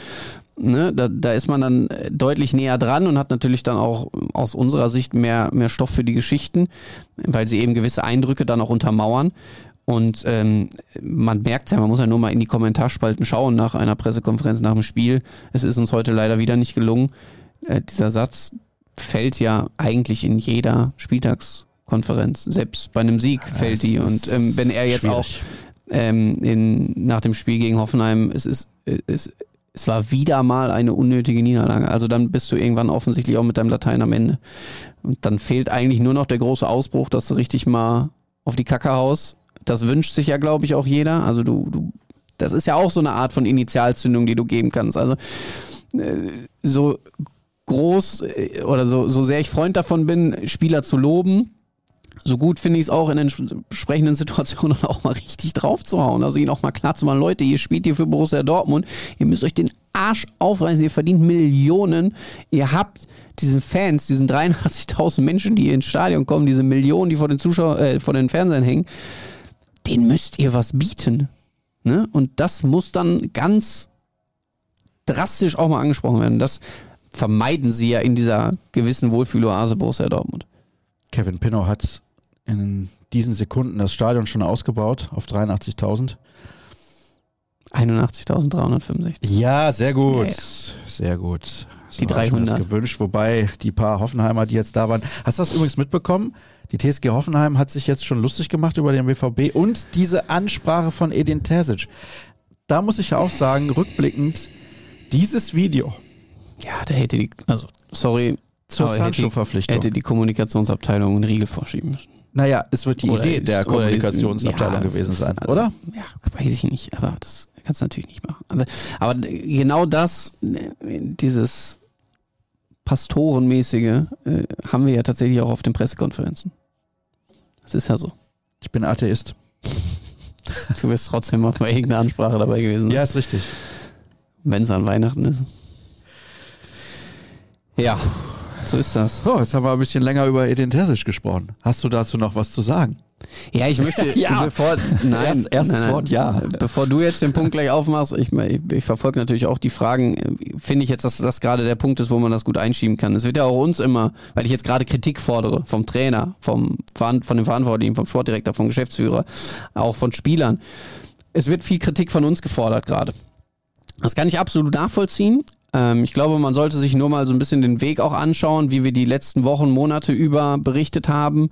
Ne, da, da ist man dann deutlich näher dran und hat natürlich dann auch aus unserer Sicht mehr, mehr Stoff für die Geschichten, weil sie eben gewisse Eindrücke dann auch untermauern. Und ähm, man merkt ja, man muss ja nur mal in die Kommentarspalten schauen nach einer Pressekonferenz nach dem Spiel. Es ist uns heute leider wieder nicht gelungen. Äh, dieser Satz fällt ja eigentlich in jeder Spieltagskonferenz. Selbst bei einem Sieg ja, fällt die. Und ähm, wenn er jetzt schwierig. auch ähm, in, nach dem Spiel gegen Hoffenheim, es ist, es, es war wieder mal eine unnötige Niederlage. Also dann bist du irgendwann offensichtlich auch mit deinem Latein am Ende. Und dann fehlt eigentlich nur noch der große Ausbruch, dass du richtig mal auf die Kacke haust das wünscht sich ja, glaube ich, auch jeder. Also du, du, das ist ja auch so eine Art von Initialzündung, die du geben kannst. Also äh, so groß äh, oder so, so sehr ich Freund davon bin, Spieler zu loben, so gut finde ich es auch in entsprechenden Situationen auch mal richtig drauf zu hauen. Also ihnen auch mal klar zu machen, Leute, ihr spielt hier für Borussia Dortmund, ihr müsst euch den Arsch aufreißen, ihr verdient Millionen, ihr habt diesen Fans, diesen 83.000 Menschen, die ins Stadion kommen, diese Millionen, die vor den Zuschauern, äh, vor den Fernsehern hängen, den müsst ihr was bieten. Ne? Und das muss dann ganz drastisch auch mal angesprochen werden. Das vermeiden sie ja in dieser gewissen Wohlfühloase Borussia Dortmund. Kevin Pinnow hat in diesen Sekunden das Stadion schon ausgebaut auf 83.000. 81.365. Ja, sehr gut. Ja. Sehr gut. So die 300. gewünscht, wobei die paar Hoffenheimer, die jetzt da waren. Hast du das übrigens mitbekommen? Die TSG Hoffenheim hat sich jetzt schon lustig gemacht über den BVB und diese Ansprache von Edin Terzic. Da muss ich ja auch sagen, rückblickend, dieses Video. Ja, da hätte die, also, sorry, zur Sancho-Verpflichtung. Hätte die Kommunikationsabteilung einen Riegel vorschieben müssen. Naja, es wird die oder Idee ist, der Kommunikationsabteilung ja, gewesen sein, also, oder? Ja, weiß ich nicht, aber das kannst du natürlich nicht machen. Aber, aber genau das, dieses Pastorenmäßige, äh, haben wir ja tatsächlich auch auf den Pressekonferenzen. Das ist ja so. Ich bin Atheist. Du wirst trotzdem mal bei irgendeiner Ansprache dabei gewesen. Ja, ist richtig. Wenn es an Weihnachten ist. Ja, so ist das. So, jetzt haben wir ein bisschen länger über Edin Terzic gesprochen. Hast du dazu noch was zu sagen? Ja, ich möchte, ja. bevor, nein, Erst, erstes nein, Wort, ja. Bevor du jetzt den Punkt gleich aufmachst, ich, ich, ich verfolge natürlich auch die Fragen, finde ich jetzt, dass das gerade der Punkt ist, wo man das gut einschieben kann. Es wird ja auch uns immer, weil ich jetzt gerade Kritik fordere, vom Trainer, vom, von dem Verantwortlichen, vom Sportdirektor, vom Geschäftsführer, auch von Spielern. Es wird viel Kritik von uns gefordert gerade. Das kann ich absolut nachvollziehen, ähm, ich glaube, man sollte sich nur mal so ein bisschen den Weg auch anschauen, wie wir die letzten Wochen, Monate über berichtet haben.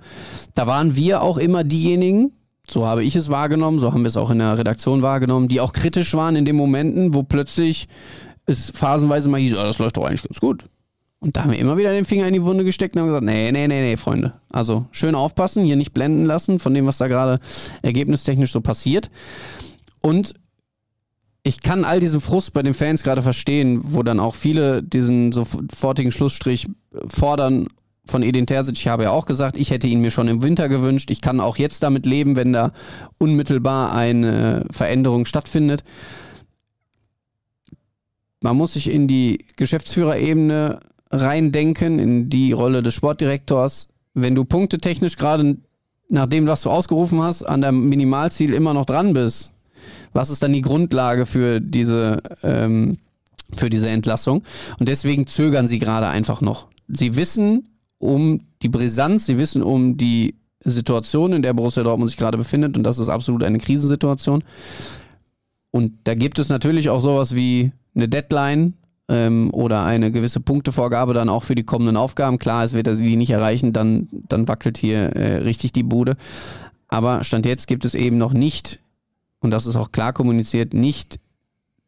Da waren wir auch immer diejenigen, so habe ich es wahrgenommen, so haben wir es auch in der Redaktion wahrgenommen, die auch kritisch waren in den Momenten, wo plötzlich es phasenweise mal hieß, oh, das läuft doch eigentlich ganz gut. Und da haben wir immer wieder den Finger in die Wunde gesteckt und haben gesagt, nee, nee, nee, nee, Freunde. Also schön aufpassen, hier nicht blenden lassen von dem, was da gerade ergebnistechnisch so passiert. Und ich kann all diesen Frust bei den Fans gerade verstehen, wo dann auch viele diesen sofortigen Schlussstrich fordern von Edin Terzic. Ich habe ja auch gesagt, ich hätte ihn mir schon im Winter gewünscht. Ich kann auch jetzt damit leben, wenn da unmittelbar eine Veränderung stattfindet. Man muss sich in die Geschäftsführerebene reindenken, in die Rolle des Sportdirektors. Wenn du punktetechnisch gerade nach dem, was du ausgerufen hast, an deinem Minimalziel immer noch dran bist, was ist dann die Grundlage für diese, ähm, für diese Entlassung? Und deswegen zögern sie gerade einfach noch. Sie wissen um die Brisanz, sie wissen um die Situation, in der Borussia Dortmund sich gerade befindet und das ist absolut eine Krisensituation. Und da gibt es natürlich auch sowas wie eine Deadline, ähm, oder eine gewisse Punktevorgabe dann auch für die kommenden Aufgaben. Klar, es wird sie nicht erreichen, dann, dann wackelt hier äh, richtig die Bude. Aber Stand jetzt gibt es eben noch nicht, und das ist auch klar kommuniziert, nicht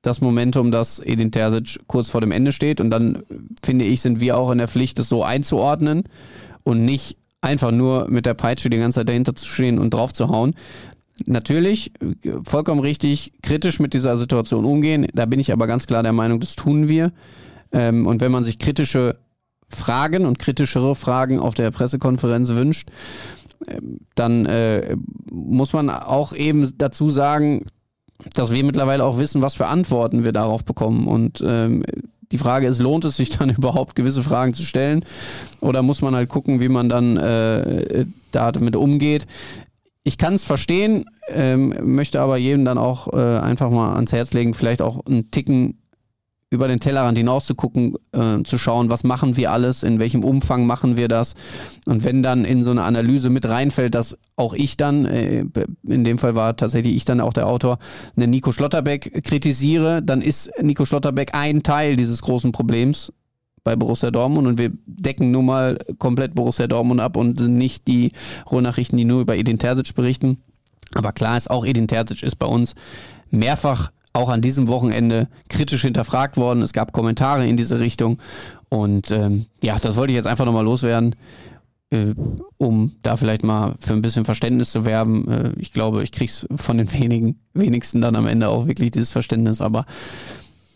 das Momentum, dass Edin Terzic kurz vor dem Ende steht. Und dann, finde ich, sind wir auch in der Pflicht, das so einzuordnen und nicht einfach nur mit der Peitsche die ganze Zeit dahinter zu stehen und drauf zu hauen. Natürlich, vollkommen richtig, kritisch mit dieser Situation umgehen. Da bin ich aber ganz klar der Meinung, das tun wir. Ähm, und wenn man sich kritische Fragen und kritischere Fragen auf der Pressekonferenz wünscht, dann äh, muss man auch eben dazu sagen, dass wir mittlerweile auch wissen, was für Antworten wir darauf bekommen. Und ähm, die Frage ist, lohnt es sich dann überhaupt gewisse Fragen zu stellen? Oder muss man halt gucken, wie man dann äh, damit umgeht? Ich kann es verstehen, ähm, möchte aber jedem dann auch äh, einfach mal ans Herz legen, vielleicht auch einen Ticken über den Tellerrand hinaus zu gucken, äh, zu schauen, was machen wir alles, in welchem Umfang machen wir das. Und wenn dann in so eine Analyse mit reinfällt, dass auch ich dann, äh, in dem Fall war tatsächlich ich dann auch der Autor, einen Nico Schlotterbeck kritisiere, dann ist Nico Schlotterbeck ein Teil dieses großen Problems bei Borussia Dortmund und wir decken nun mal komplett Borussia Dortmund ab und sind nicht die Rohnachrichten, die nur über Edin Terzic berichten. Aber klar ist auch, Edin Terzic ist bei uns mehrfach auch an diesem Wochenende kritisch hinterfragt worden. Es gab Kommentare in diese Richtung. Und ähm, ja, das wollte ich jetzt einfach nochmal loswerden, äh, um da vielleicht mal für ein bisschen Verständnis zu werben. Äh, ich glaube, ich krieg's von den wenigen, wenigsten dann am Ende auch wirklich dieses Verständnis. Aber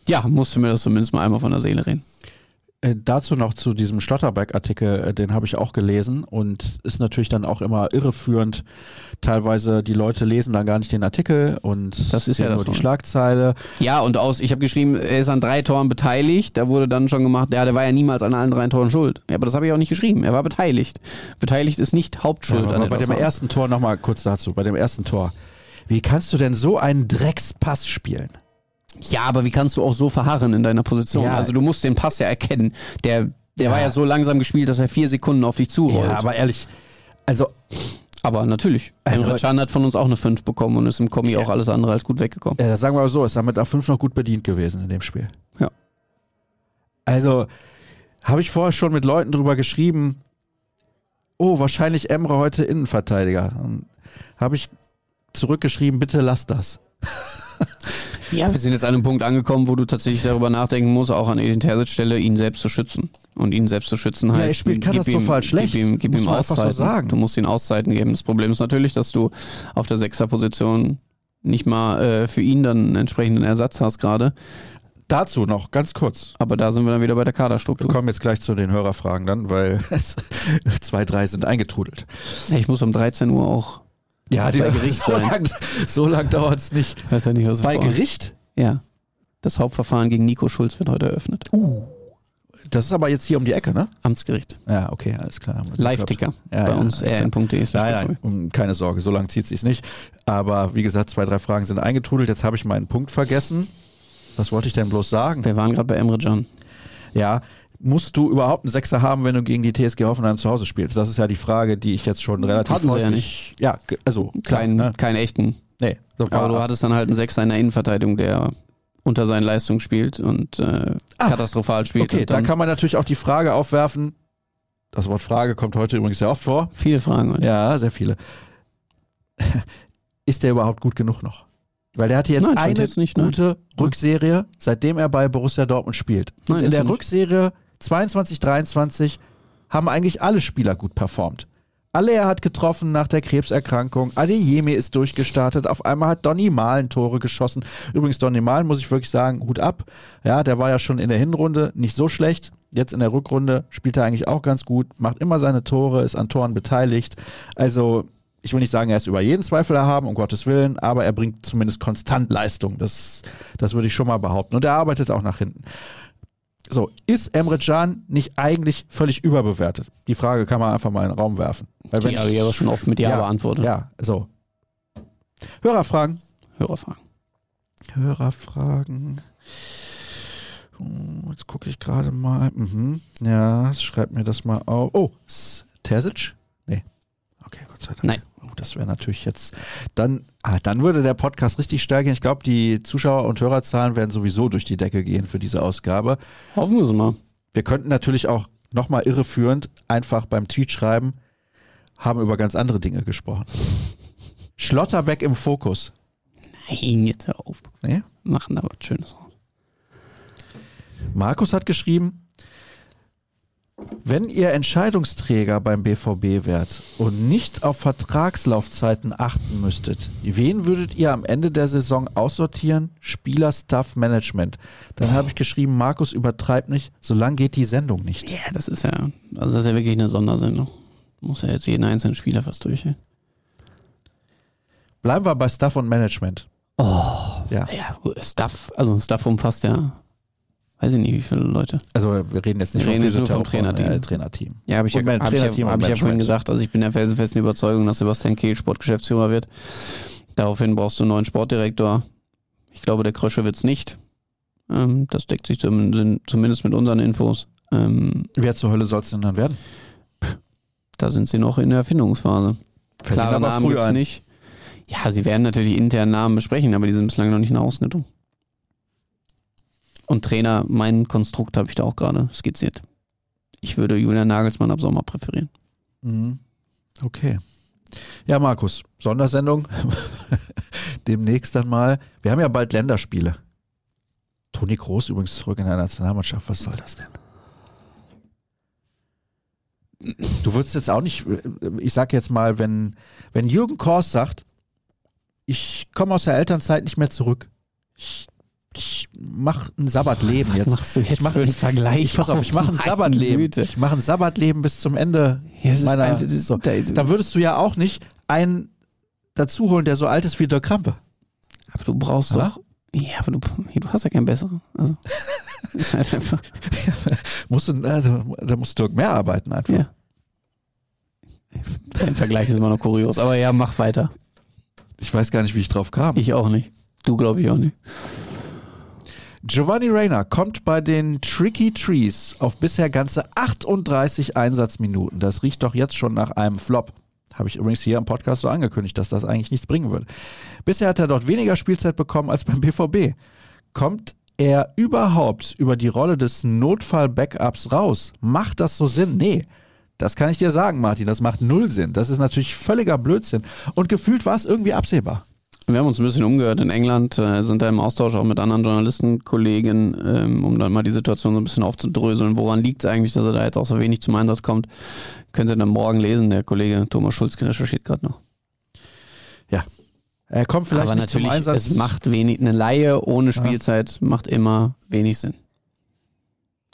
ja, musste mir das zumindest mal einmal von der Seele reden. Äh, dazu noch zu diesem Schlotterbeck-Artikel, äh, den habe ich auch gelesen und ist natürlich dann auch immer irreführend. Teilweise die Leute lesen dann gar nicht den Artikel und das ist ja nur die Schlagzeile. Ja, und aus, ich habe geschrieben, er ist an drei Toren beteiligt. Da wurde dann schon gemacht, ja, der war ja niemals an allen drei Toren schuld. Ja, aber das habe ich auch nicht geschrieben. Er war beteiligt. Beteiligt ist nicht Hauptschuld. Ja, aber bei dem ersten Tor nochmal kurz dazu, bei dem ersten Tor. Wie kannst du denn so einen Dreckspass spielen? Ja, aber wie kannst du auch so verharren in deiner Position? Ja. Also du musst den Pass ja erkennen. Der, der ja. war ja so langsam gespielt, dass er vier Sekunden auf dich zurollt. Ja, aber ehrlich, also. Aber natürlich. Also, Emre Can hat von uns auch eine 5 bekommen und ist im Kommi ja. auch alles andere als gut weggekommen. Ja, sagen wir mal so, ist damit auf 5 noch gut bedient gewesen in dem Spiel. Ja. Also, habe ich vorher schon mit Leuten drüber geschrieben, oh, wahrscheinlich Emre heute Innenverteidiger. Habe ich zurückgeschrieben, bitte lass das. Ja, wir sind jetzt an einem Punkt angekommen, wo du tatsächlich darüber nachdenken musst, auch an Edin Terzic Stelle, ihn selbst zu schützen. Und ihn selbst zu schützen heißt, ja, er spielt katastrophal gib ihm, schlecht. Gib ihm, gib ihm Auszeiten. So sagen. Du musst ihn Auszeiten geben. Das Problem ist natürlich, dass du auf der Sechserposition nicht mal äh, für ihn dann einen entsprechenden Ersatz hast gerade. Dazu noch ganz kurz. Aber da sind wir dann wieder bei der Kaderstruktur. Wir kommen jetzt gleich zu den Hörerfragen dann, weil zwei, drei sind eingetrudelt. Ich muss um 13 Uhr auch ja, die, bei Gericht so sein. Lang, so lang dauert es nicht. Weiß ja nicht, was Bei vor. Gericht? Ja. Das Hauptverfahren gegen Nico Schulz wird heute eröffnet. Uh. Das ist aber jetzt hier um die Ecke, ne? Amtsgericht. Ja, okay, alles klar. Live-Ticker ja, bei ja, uns rn.de. Nein, nein, keine Sorge, so lange zieht es sich nicht. Aber wie gesagt, zwei, drei Fragen sind eingetrudelt. Jetzt habe ich meinen Punkt vergessen. Was wollte ich denn bloß sagen? Wir waren gerade bei Emre Can. Ja, musst du überhaupt einen Sechser haben, wenn du gegen die TSG Hoffenheim zu Hause spielst? Das ist ja die Frage, die ich jetzt schon relativ Hatten häufig... Sie ja, nicht. ja, also klar, kein, ne? keinen echten. Nee. So Aber du hattest dann halt einen Sechser in der Innenverteidigung, der unter seinen Leistungen spielt und äh, ah, katastrophal spielt. Okay, da kann man natürlich auch die Frage aufwerfen, das Wort Frage kommt heute übrigens sehr oft vor. Viele Fragen. Heute. Ja, sehr viele. Ist der überhaupt gut genug noch? Weil der hatte jetzt nein, eine jetzt nicht, gute nein. Rückserie, seitdem er bei Borussia Dortmund spielt. Und nein, in der Rückserie 22, 23 haben eigentlich alle Spieler gut performt. Aller hat getroffen nach der Krebserkrankung. Adeyemi ist durchgestartet. Auf einmal hat Donny Malen Tore geschossen. Übrigens, Donny Malen muss ich wirklich sagen, Hut ab. Ja, der war ja schon in der Hinrunde nicht so schlecht. Jetzt in der Rückrunde spielt er eigentlich auch ganz gut, macht immer seine Tore, ist an Toren beteiligt. Also, ich will nicht sagen, er ist über jeden Zweifel erhaben, um Gottes Willen, aber er bringt zumindest konstant Leistung. Das, das würde ich schon mal behaupten. Und er arbeitet auch nach hinten. So, ist Emre Can nicht eigentlich völlig überbewertet? Die Frage kann man einfach mal in den Raum werfen. Weil die habe ich aber schon oft mit Ja, ja beantwortet. Ja, so. Hörerfragen. Hörerfragen. Hörerfragen. Oh, jetzt gucke ich gerade mal. Mhm. Ja, schreib mir das mal auf. Oh, Terzic? Nee. Okay, Gott sei Dank. Nein. Das wäre natürlich jetzt, dann, ah, dann würde der Podcast richtig stark gehen. Ich glaube, die Zuschauer- und Hörerzahlen werden sowieso durch die Decke gehen für diese Ausgabe. Hoffen wir es mal. Wir könnten natürlich auch nochmal irreführend einfach beim Tweet schreiben, haben über ganz andere Dinge gesprochen. Schlotterbeck im Fokus. Nein, jetzt hör auf. Nee? Machen da was Schönes. Markus hat geschrieben, wenn ihr Entscheidungsträger beim BVB wärt und nicht auf Vertragslaufzeiten achten müsstet, wen würdet ihr am Ende der Saison aussortieren? Spieler, Staff, Management. Dann habe ich geschrieben, Markus übertreibt nicht, solange geht die Sendung nicht. Ja, das ist ja, also das ist ja wirklich eine Sondersendung. Muss ja jetzt jeden einzelnen Spieler fast durch. Bleiben wir bei Staff und Management. Oh, Ja. ja, Stuff, also Stuff umfasst ja, weiß ich nicht, wie viele Leute. Also wir reden jetzt nicht Wir reden jetzt nur vom Trainerteam. Äh, Trainerteam. Ja, habe ich, ja, hab ich, ja, hab ich ja vorhin gesagt, also ich bin der felsenfesten Überzeugung, dass Sebastian Kehl Sportgeschäftsführer wird. Daraufhin brauchst du einen neuen Sportdirektor. Ich glaube, der Krösche wird's nicht. Ähm, das deckt sich zum, zumindest mit unseren Infos. Ähm, Wer zur Hölle soll es denn dann werden? da sind sie noch in der Erfindungsphase. Fällt Klare Namen ein. nicht. Ja, sie werden natürlich internen Namen besprechen, aber die sind bislang noch nicht nach außen gedrungen. Und Trainer, mein Konstrukt habe ich da auch gerade skizziert. Ich würde Julian Nagelsmann ab Sommer präferieren. Mhm. Okay. Ja, Markus, Sondersendung. Demnächst dann mal. Wir haben ja bald Länderspiele. Toni Groß übrigens zurück in der Nationalmannschaft. Was soll das denn? Du würdest jetzt auch nicht, ich sag jetzt mal, wenn, wenn Jürgen Kors sagt, ich komme aus der Elternzeit nicht mehr zurück. Ich, ich mache ein Sabbatleben jetzt. machst du jetzt ich mach, für einen ich, Vergleich? Ich, pass auf, ich mache ein Sabbatleben. Güte. Ich mache ein Sabbatleben bis zum Ende Ja, es ist meiner. ist- so. da- Da würdest du ja auch nicht einen dazu holen, der so alt ist wie Dirk Krampe. Aber du brauchst Aber? doch. Ja, aber du, du hast ja keinen besseren. Also, ist halt einfach. Musst du, äh, da muss Dirk mehr arbeiten einfach. Ja. Dein Vergleich ist immer noch kurios. Aber ja, mach weiter. Ich weiß gar nicht, wie ich drauf kam. Ich auch nicht. Du glaube ich auch nicht. Giovanni Reyna kommt bei den Tricky Trees auf bisher ganze 38 Einsatzminuten. Das riecht doch jetzt schon nach einem Flop. Habe ich übrigens hier im Podcast so angekündigt, dass das eigentlich nichts bringen würde. Bisher hat er dort weniger Spielzeit bekommen als beim BVB. Kommt er überhaupt über die Rolle des Notfall-Backups raus? Macht das so Sinn? Nee. Das kann ich dir sagen, Martin. Das macht null Sinn. Das ist natürlich völliger Blödsinn. Und gefühlt war es irgendwie absehbar. Wir haben uns ein bisschen umgehört in England, äh, sind da im Austausch auch mit anderen Journalistenkollegen, ähm, um dann mal die Situation so ein bisschen aufzudröseln. Woran liegt es eigentlich, dass er da jetzt auch so wenig zum Einsatz kommt? Könnt ihr dann morgen lesen. Der Kollege Thomas Schulzke recherchiert gerade noch. Ja. Er kommt vielleicht Aber nicht zum natürlich, Einsatz. es macht wenig, eine Laie ohne Spielzeit macht immer wenig Sinn.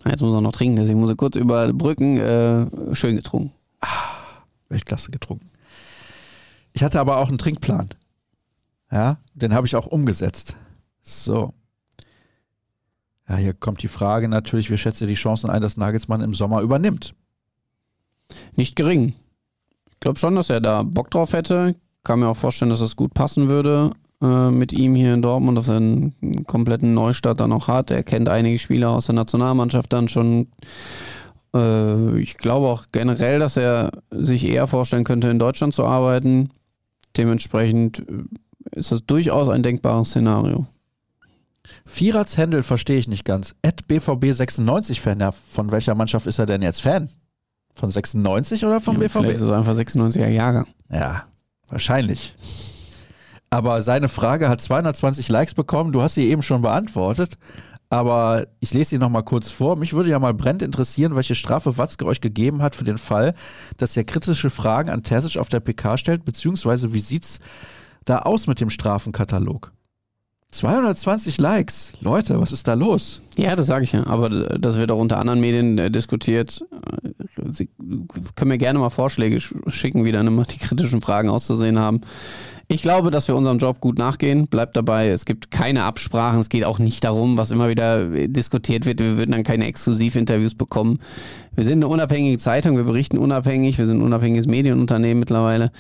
Ah, Jetzt muss er noch trinken, deswegen muss er kurz überbrücken. Äh, schön getrunken. Weltklasse getrunken. Ich hatte aber auch einen Trinkplan. Ja, den habe ich auch umgesetzt. So. Ja, hier kommt die Frage natürlich, wie schätzt ihr die Chancen ein, dass Nagelsmann im Sommer übernimmt? Nicht gering. Ich glaube schon, dass er da Bock drauf hätte. Kann mir auch vorstellen, dass das gut passen würde äh, mit ihm hier in Dortmund, dass er einen kompletten Neustart dann auch hat. Er kennt einige Spieler aus der Nationalmannschaft dann schon. Äh, ich glaube auch generell, dass er sich eher vorstellen könnte, in Deutschland zu arbeiten. Dementsprechend äh, ist das durchaus ein denkbares Szenario. Vierers Händel verstehe ich nicht ganz. Ed BVB 96 Fan. Ja, von welcher Mannschaft ist er denn jetzt Fan? Von 96 oder vom Ja, Vielleicht ist BVB? es einfach 96er Jahrgang. Ja, wahrscheinlich. Aber seine Frage hat 220 Likes bekommen. Du hast sie eben schon beantwortet. Aber ich lese sie nochmal kurz vor. Mich würde ja mal brennend interessieren, welche Strafe Watzke euch gegeben hat für den Fall, dass er kritische Fragen an Terzic auf der PK stellt, beziehungsweise wie sieht's da aus mit dem Strafenkatalog? 220 Likes. Leute, was ist da los? Ja, das sage ich ja. Aber das wird auch unter anderen Medien äh, diskutiert. Äh, Sie können mir gerne mal Vorschläge sch- schicken, wie dann immer die kritischen Fragen auszusehen haben. Ich glaube, dass wir unserem Job gut nachgehen. Bleibt dabei, es gibt keine Absprachen. Es geht auch nicht darum, was immer wieder äh, diskutiert wird. Wir würden dann keine Exklusivinterviews bekommen. Wir sind eine unabhängige Zeitung. Wir berichten unabhängig. Wir sind ein unabhängiges Medienunternehmen mittlerweile.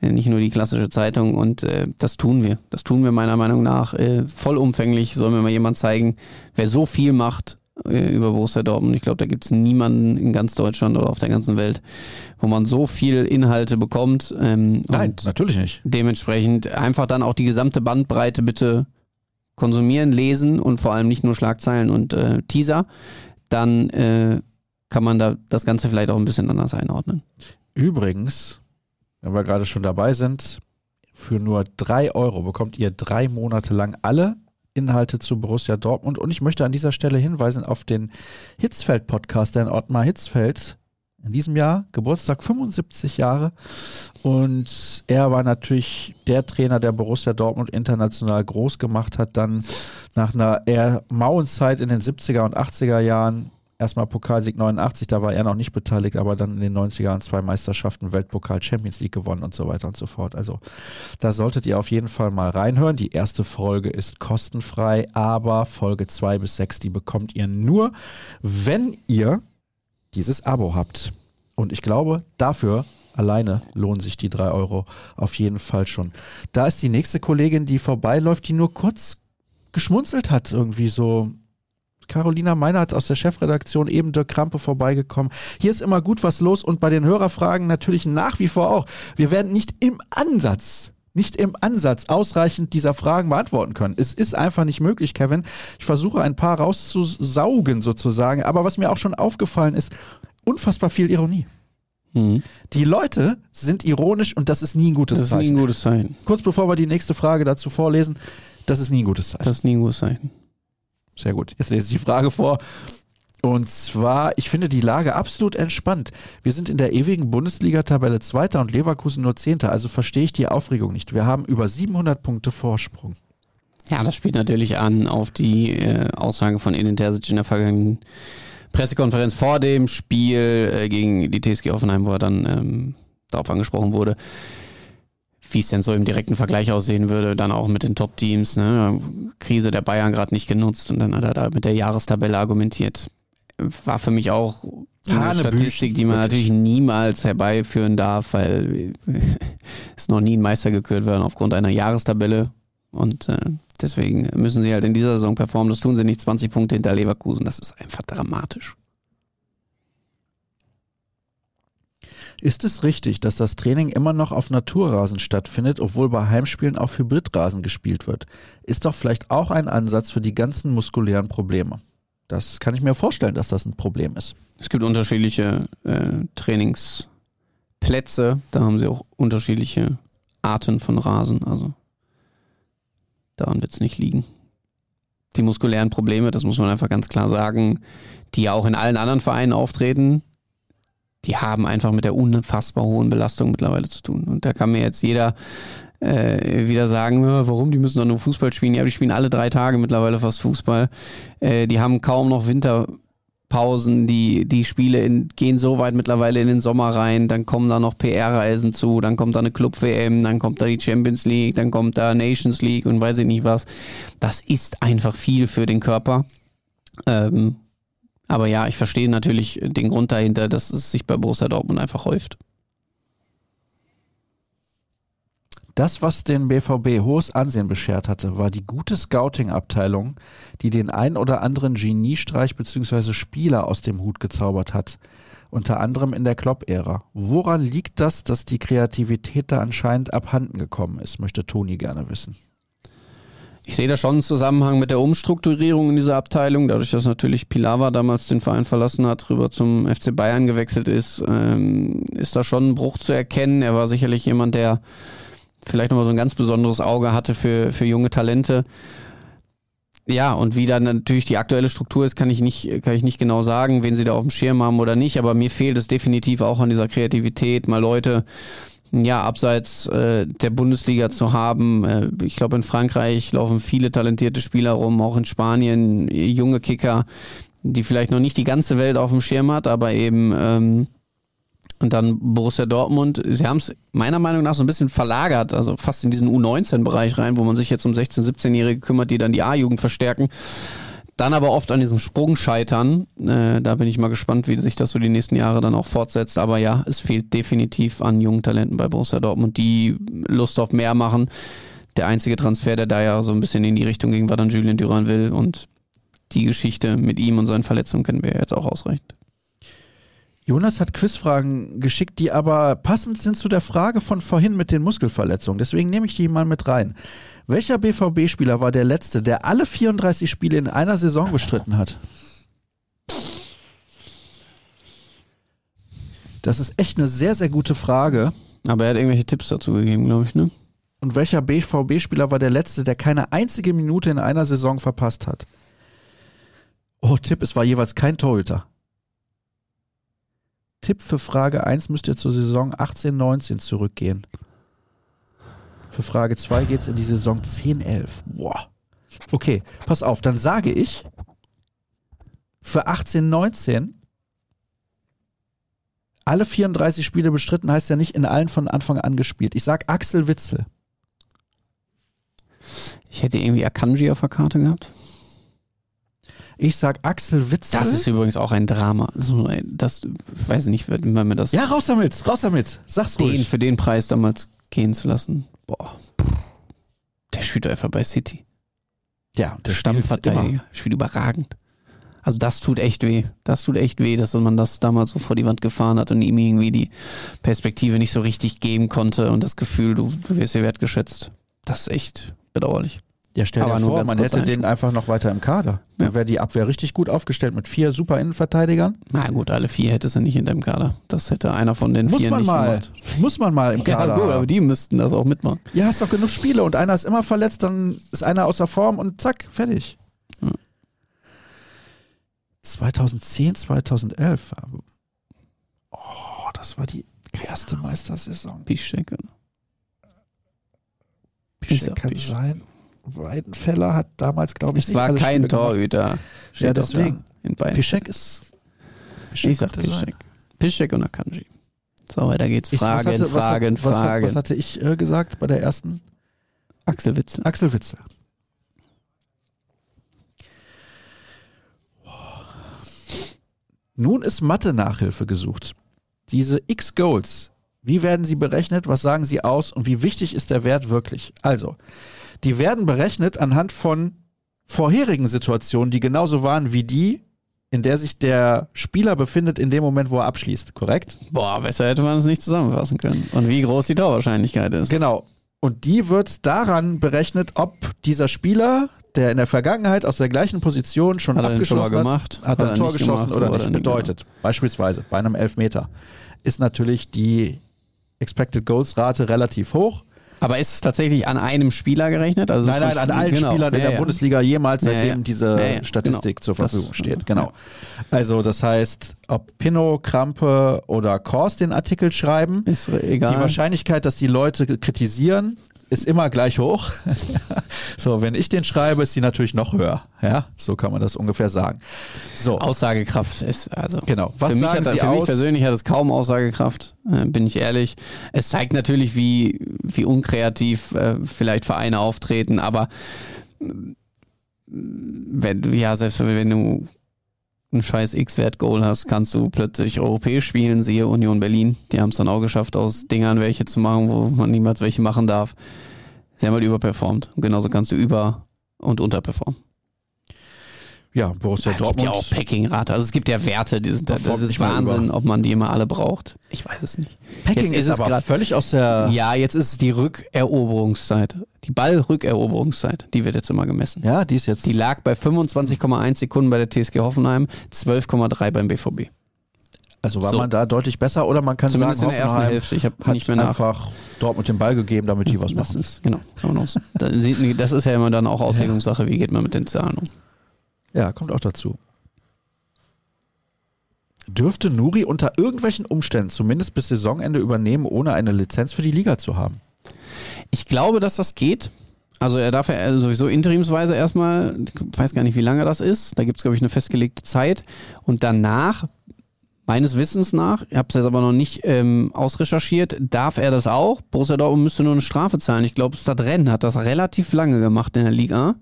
Äh, Nicht nur die klassische Zeitung und äh, das tun wir. Das tun wir meiner Meinung nach äh, vollumfänglich. Soll mir mal jemand zeigen, wer so viel macht äh, über Borussia Dortmund. Ich glaube, da gibt es niemanden in ganz Deutschland oder auf der ganzen Welt, wo man so viel Inhalte bekommt. Ähm, Nein, natürlich nicht. Dementsprechend einfach dann auch die gesamte Bandbreite bitte konsumieren, lesen und vor allem nicht nur Schlagzeilen und äh, Teaser. Dann äh, kann man da das Ganze vielleicht auch ein bisschen anders einordnen. Übrigens, wenn wir gerade schon dabei sind, für nur drei Euro bekommt ihr drei Monate lang alle Inhalte zu Borussia Dortmund. Und ich möchte an dieser Stelle hinweisen auf den Hitzfeld-Podcast, in Ottmar Hitzfeld in diesem Jahr, Geburtstag 75 Jahre. Und er war natürlich der Trainer, der Borussia Dortmund international groß gemacht hat, dann nach einer eher mauen Zeit in den 70er und 80er Jahren erstmal Pokalsieg 89, da war er noch nicht beteiligt, aber dann in den 90er Jahren zwei Meisterschaften, Weltpokal, Champions League gewonnen und so weiter und so fort. Also da solltet ihr auf jeden Fall mal reinhören. Die erste Folge ist kostenfrei, aber Folge 2 bis 6, die bekommt ihr nur, wenn ihr dieses Abo habt. Und ich glaube, dafür alleine lohnen sich die drei Euro auf jeden Fall schon. Da ist die nächste Kollegin, die vorbeiläuft, die nur kurz geschmunzelt hat, irgendwie so Carolina Meinert aus der Chefredaktion, eben Dirk Krampe vorbeigekommen. Hier ist immer gut was los und bei den Hörerfragen natürlich nach wie vor auch. Wir werden nicht im Ansatz nicht im Ansatz ausreichend dieser Fragen beantworten können. Es ist einfach nicht möglich, Kevin. Ich versuche ein paar rauszusaugen sozusagen, aber was mir auch schon aufgefallen ist, unfassbar viel Ironie. Mhm. Die Leute sind ironisch und das ist nie ein gutes das Zeichen. Das ist nie ein gutes Zeichen. Kurz bevor wir die nächste Frage dazu vorlesen, das ist nie ein gutes Zeichen. Das ist nie ein gutes Zeichen. Sehr gut. Jetzt lese ich die Frage vor. Und zwar, ich finde die Lage absolut entspannt. Wir sind in der ewigen Bundesliga-Tabelle Zweiter und Leverkusen nur Zehnter, also verstehe ich die Aufregung nicht. Wir haben über 700 Punkte Vorsprung. Ja, das spielt natürlich an auf die äh, Aussage von Edin Terzic in der vergangenen Pressekonferenz vor dem Spiel äh, gegen die TSG Offenheim, wo er dann ähm, darauf angesprochen wurde wie es denn so im direkten Vergleich aussehen würde, dann auch mit den Top-Teams. Ne? Krise der Bayern gerade nicht genutzt und dann hat er da mit der Jahrestabelle argumentiert. War für mich auch eine Statistik, die man natürlich niemals herbeiführen darf, weil es noch nie ein Meister gekürt werden aufgrund einer Jahrestabelle. Und äh, deswegen müssen sie halt in dieser Saison performen. Das tun sie nicht 20 Punkte hinter Leverkusen. Das ist einfach dramatisch. Ist es richtig, dass das Training immer noch auf Naturrasen stattfindet, obwohl bei Heimspielen auf Hybridrasen gespielt wird? Ist doch vielleicht auch ein Ansatz für die ganzen muskulären Probleme. Das kann ich mir vorstellen, dass das ein Problem ist. Es gibt unterschiedliche äh, Trainingsplätze, da haben sie auch unterschiedliche Arten von Rasen, also daran wird es nicht liegen. Die muskulären Probleme, das muss man einfach ganz klar sagen, die ja auch in allen anderen Vereinen auftreten, die haben einfach mit der unfassbar hohen Belastung mittlerweile zu tun. Und da kann mir jetzt jeder äh, wieder sagen, warum, die müssen doch nur Fußball spielen. Ja, die spielen alle drei Tage mittlerweile fast Fußball. Äh, die haben kaum noch Winterpausen, die, die Spiele in, gehen so weit mittlerweile in den Sommer rein, dann kommen da noch PR-Reisen zu, dann kommt da eine Club-WM, dann kommt da die Champions League, dann kommt da Nations League und weiß ich nicht was. Das ist einfach viel für den Körper. Ähm, aber ja, ich verstehe natürlich den Grund dahinter, dass es sich bei Borussia Dortmund einfach häuft. Das, was den BVB hohes Ansehen beschert hatte, war die gute Scouting-Abteilung, die den ein oder anderen Geniestreich bzw. Spieler aus dem Hut gezaubert hat. Unter anderem in der Klopp-Ära. Woran liegt das, dass die Kreativität da anscheinend abhanden gekommen ist, möchte Toni gerne wissen. Ich sehe da schon einen Zusammenhang mit der Umstrukturierung in dieser Abteilung, dadurch, dass natürlich Pilawa damals den Verein verlassen hat, rüber zum FC Bayern gewechselt ist, ähm, ist da schon ein Bruch zu erkennen. Er war sicherlich jemand, der vielleicht nochmal so ein ganz besonderes Auge hatte für, für junge Talente. Ja, und wie dann natürlich die aktuelle Struktur ist, kann ich nicht, kann ich nicht genau sagen, wen sie da auf dem Schirm haben oder nicht, aber mir fehlt es definitiv auch an dieser Kreativität, mal Leute ja, abseits äh, der Bundesliga zu haben. Äh, ich glaube, in Frankreich laufen viele talentierte Spieler rum, auch in Spanien, junge Kicker, die vielleicht noch nicht die ganze Welt auf dem Schirm hat, aber eben ähm, und dann Borussia Dortmund. Sie haben es meiner Meinung nach so ein bisschen verlagert, also fast in diesen U19-Bereich rein, wo man sich jetzt um 16-, 17-Jährige kümmert, die dann die A-Jugend verstärken. Dann aber oft an diesem Sprung scheitern. Äh, da bin ich mal gespannt, wie sich das so die nächsten Jahre dann auch fortsetzt. Aber ja, es fehlt definitiv an jungen Talenten bei Borussia Dortmund, die Lust auf mehr machen. Der einzige Transfer, der da ja so ein bisschen in die Richtung ging, war dann Julien Duranville. Und die Geschichte mit ihm und seinen Verletzungen kennen wir jetzt auch ausreichend. Jonas hat Quizfragen geschickt, die aber passend sind zu der Frage von vorhin mit den Muskelverletzungen. Deswegen nehme ich die mal mit rein. Welcher BVB-Spieler war der letzte, der alle 34 Spiele in einer Saison bestritten hat? Das ist echt eine sehr, sehr gute Frage. Aber er hat irgendwelche Tipps dazu gegeben, glaube ich, ne? Und welcher BVB-Spieler war der letzte, der keine einzige Minute in einer Saison verpasst hat? Oh, Tipp, es war jeweils kein Torhüter. Tipp für Frage 1 müsst ihr zur Saison 18-19 zurückgehen. Für Frage 2 geht es in die Saison 10-11. Boah. Okay, pass auf, dann sage ich für 18-19 alle 34 Spiele bestritten, heißt ja nicht in allen von Anfang an gespielt. Ich sag Axel Witzel. Ich hätte irgendwie Akanji auf der Karte gehabt. Ich sag Axel Witzel. Das ist übrigens auch ein Drama. So, das weiß ich nicht, wenn man mir das. Ja, raus damit, raus damit. Sag's den ruhig. für den Preis damals gehen zu lassen. Boah. Der spielt einfach bei City. Ja, der Stammverteidiger. Spielt überragend. Also das tut echt weh. Das tut echt weh, dass man das damals so vor die Wand gefahren hat und ihm irgendwie die Perspektive nicht so richtig geben konnte und das Gefühl, du, du wirst hier wertgeschätzt. Das ist echt bedauerlich. Ja, stell dir vor, man hätte den einfach noch weiter im Kader. Dann Ja. wäre die Abwehr richtig gut aufgestellt mit vier super Innenverteidigern. Na gut, alle vier hättest du nicht in deinem Kader. Das hätte einer von den Muss vier man nicht mal. gemacht. Muss man mal im Ja, Kader. gut, aber die müssten das auch mitmachen. Ja, hast doch genug Spiele und einer ist immer verletzt, dann ist einer außer Form und zack, fertig. Ja. 2010, 2011. Oh, das war die erste Meistersaison. Piszczek. oder? Sag kann Piszczek. sein. Weidenfeller hat damals, glaube ich, Es nicht war kein Spiele gemacht. Torhüter. Steht Ja, deswegen. In beiden. Piszczek ist. Ich sag. Piszczek. Piszczek und Akanji. So, weiter geht's. Ich- was Fragen, hatte- was hat- Fragen, was, Fragen. Was hatte ich äh, gesagt bei der ersten? Axel Witzel. Axel Witzel. Nun ist Mathe-Nachhilfe gesucht. Diese X-Goals, wie werden sie berechnet, was sagen sie aus und wie wichtig ist der Wert wirklich? Also, die werden berechnet anhand von vorherigen Situationen, die genauso waren wie die, in der sich der Spieler befindet in dem Moment, wo er abschließt, korrekt? Boah, besser hätte man es nicht zusammenfassen können. Und wie groß die Torwahrscheinlichkeit ist. Genau. Und die wird daran berechnet, ob dieser Spieler, der in der Vergangenheit aus der gleichen Position schon Hat abgeschossen gemacht? hat, hat er ein Tor geschossen gemacht oder nicht. nicht Bedeutet, beispielsweise bei einem Elfmeter, ist natürlich die Expected Goals Rate relativ hoch. Aber ist es tatsächlich an einem Spieler gerechnet? Also Nein, nein, an allen genau. Spielern in Ja, der ja. Bundesliga jemals, seitdem ja. diese ja, Statistik genau. zur Das- Verfügung steht. ja. Genau. Also das heißt, ob Pinno, Krampe oder Kors den Artikel schreiben, Ist egal. die Wahrscheinlichkeit, dass die Leute kritisieren, ist immer gleich hoch. so, wenn ich den schreibe, ist die natürlich noch höher. Ja, so kann man das ungefähr sagen. So, Aussagekraft ist also. genau. Was für mich, sagen hat, Sie für mich aus? persönlich hat es kaum Aussagekraft, äh, bin ich ehrlich. Es zeigt natürlich, wie, wie unkreativ äh, vielleicht Vereine auftreten, aber äh, wenn ja, selbst wenn du ein scheiß X-Wert-Goal hast, kannst du plötzlich europäisch spielen, siehe Union Berlin. Die haben es dann auch geschafft, aus Dingern welche zu machen, wo man niemals welche machen darf. Sie haben halt überperformt. Und genauso kannst du über- und unterperformen. Ja, Borussia Es gibt ja auch Dortmund. Packing-Rate. Also es gibt ja Werte, die sind, das ist Wahnsinn, ob man die immer alle braucht. Ich weiß es nicht. Packing Jetzt ist, ist es aber grad- völlig aus der. Ja, jetzt ist es die Rückeroberungszeit. Die Ballrückeroberungszeit, die wird jetzt immer gemessen. Ja, die ist jetzt. Die lag bei 25,1 Sekunden bei der TSG Hoffenheim, 12,3 beim BVB. also war so. man da deutlich besser oder man kann Zumindest sagen, in der ersten Hoffenheim Hälfte. Ich habe hat nicht mehr nach. einfach Dortmund den Ball gegeben, damit die was Das machen. ist, genau. Das ist ja immer dann auch Auslegungssache, wie geht man mit den Zahlen um. Ja, kommt auch dazu. Dürfte Nuri unter irgendwelchen Umständen zumindest bis Saisonende übernehmen, ohne eine Lizenz für die Liga zu haben? Ich glaube, dass das geht. Also er darf ja sowieso interimsweise erstmal, ich weiß gar nicht, wie lange das ist. Da gibt es, glaube ich, eine festgelegte Zeit. Und danach, meines Wissens nach, ich habe es jetzt aber noch nicht ähm, ausrecherchiert, darf er das auch. Borussia Dortmund müsste nur eine Strafe zahlen. Ich glaube, Stadrennen hat das relativ lange gemacht in der Liga.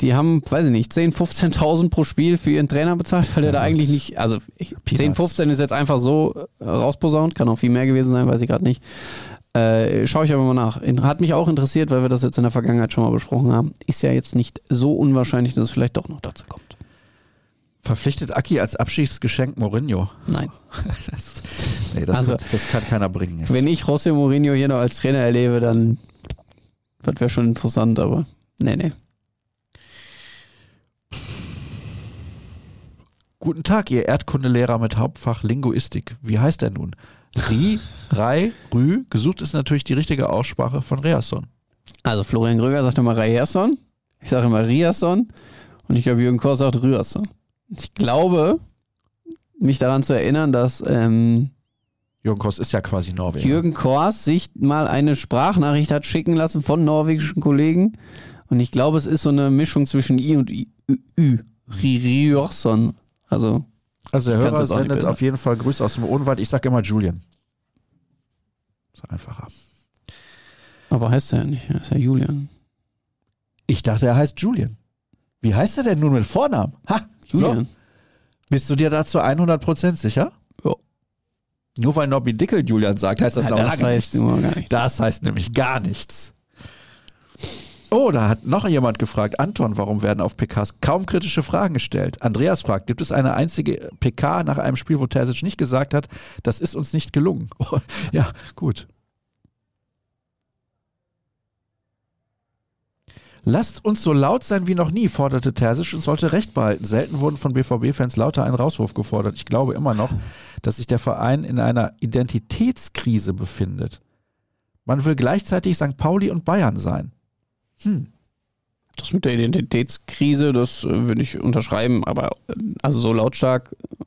Die haben, weiß ich nicht, 10.000, 15.000 pro Spiel für ihren Trainer bezahlt, weil der da eigentlich nicht, also ich- Peanuts. 10, 15 ist jetzt einfach so äh, rausposaunt, kann auch viel mehr gewesen sein, weiß ich gerade nicht. Äh, Schaue ich aber mal nach. Hat mich auch interessiert, weil wir das jetzt in der Vergangenheit schon mal besprochen haben. Ist ja jetzt nicht so unwahrscheinlich, dass es vielleicht doch noch dazu kommt. Verpflichtet Aki als Abschiedsgeschenk Mourinho? Nein. das, nee, das, Also, das kann keiner bringen. Jetzt. Wenn ich José Mourinho hier noch als Trainer erlebe, dann das wäre schon interessant, aber nee, nee. Guten Tag, Ihr Erdkundelehrer mit Hauptfach Linguistik. Wie heißt er nun? Ri, Rai, Rü. Gesucht ist natürlich die richtige Aussprache von Reasson. Also Florian Gröger sagt immer Rayerson, ich sage immer Riasson und ich glaube Jürgen Kors sagt Rührson. Ich glaube, mich daran zu erinnern, dass ähm, Jürgen Koss ist ja quasi Norweger. Jürgen Kors sich mal eine Sprachnachricht hat schicken lassen von norwegischen Kollegen und ich glaube, es ist so eine Mischung zwischen I und I, Ü. Ü. Also also der Hörer sendet auf jeden Fall Grüße aus dem Odenwald. Ich sage immer Julian. Ist einfacher. Aber heißt er ja nicht, er ist ja Julian. Ich dachte, er heißt Julian. Wie heißt er denn nun mit Vornamen? Ha, Julian. So, bist du dir dazu 100% sicher? Ja. Nur weil Nobby Dickel Julian sagt, heißt das Ja, noch das lange heißt nichts. gar nichts. Das heißt nämlich gar nichts. Oh, da hat noch jemand gefragt, Anton, warum werden auf PKs kaum kritische Fragen gestellt? Andreas fragt, gibt es eine einzige PK nach einem Spiel, wo Terzic nicht gesagt hat, das ist uns nicht gelungen? Oh, ja, gut. Lasst uns so laut sein wie noch nie, forderte Terzic und sollte Recht behalten. Selten wurden von BVB-Fans lauter ein Rauswurf gefordert. Ich glaube immer noch, dass sich der Verein in einer Identitätskrise befindet. Man will gleichzeitig St. Pauli und Bayern sein. Hm. Das mit der Identitätskrise, das äh, würde ich unterschreiben, aber äh, also so lautstark äh,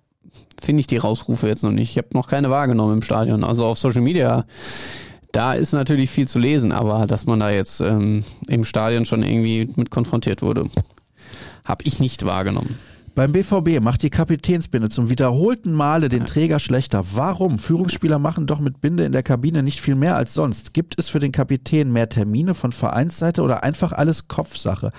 finde ich die Rausrufe jetzt noch nicht. Ich habe noch keine wahrgenommen im Stadion. Also auf Social Media, da ist natürlich viel zu lesen, aber dass man da jetzt ähm, im Stadion schon irgendwie mit konfrontiert wurde, habe ich nicht wahrgenommen. Beim BVB macht die Kapitänsbinde zum wiederholten Male den Träger schlechter. Warum? Führungsspieler machen doch mit Binde in der Kabine nicht viel mehr als sonst. Gibt es für den Kapitän mehr Termine von Vereinsseite oder einfach alles Kopfsache?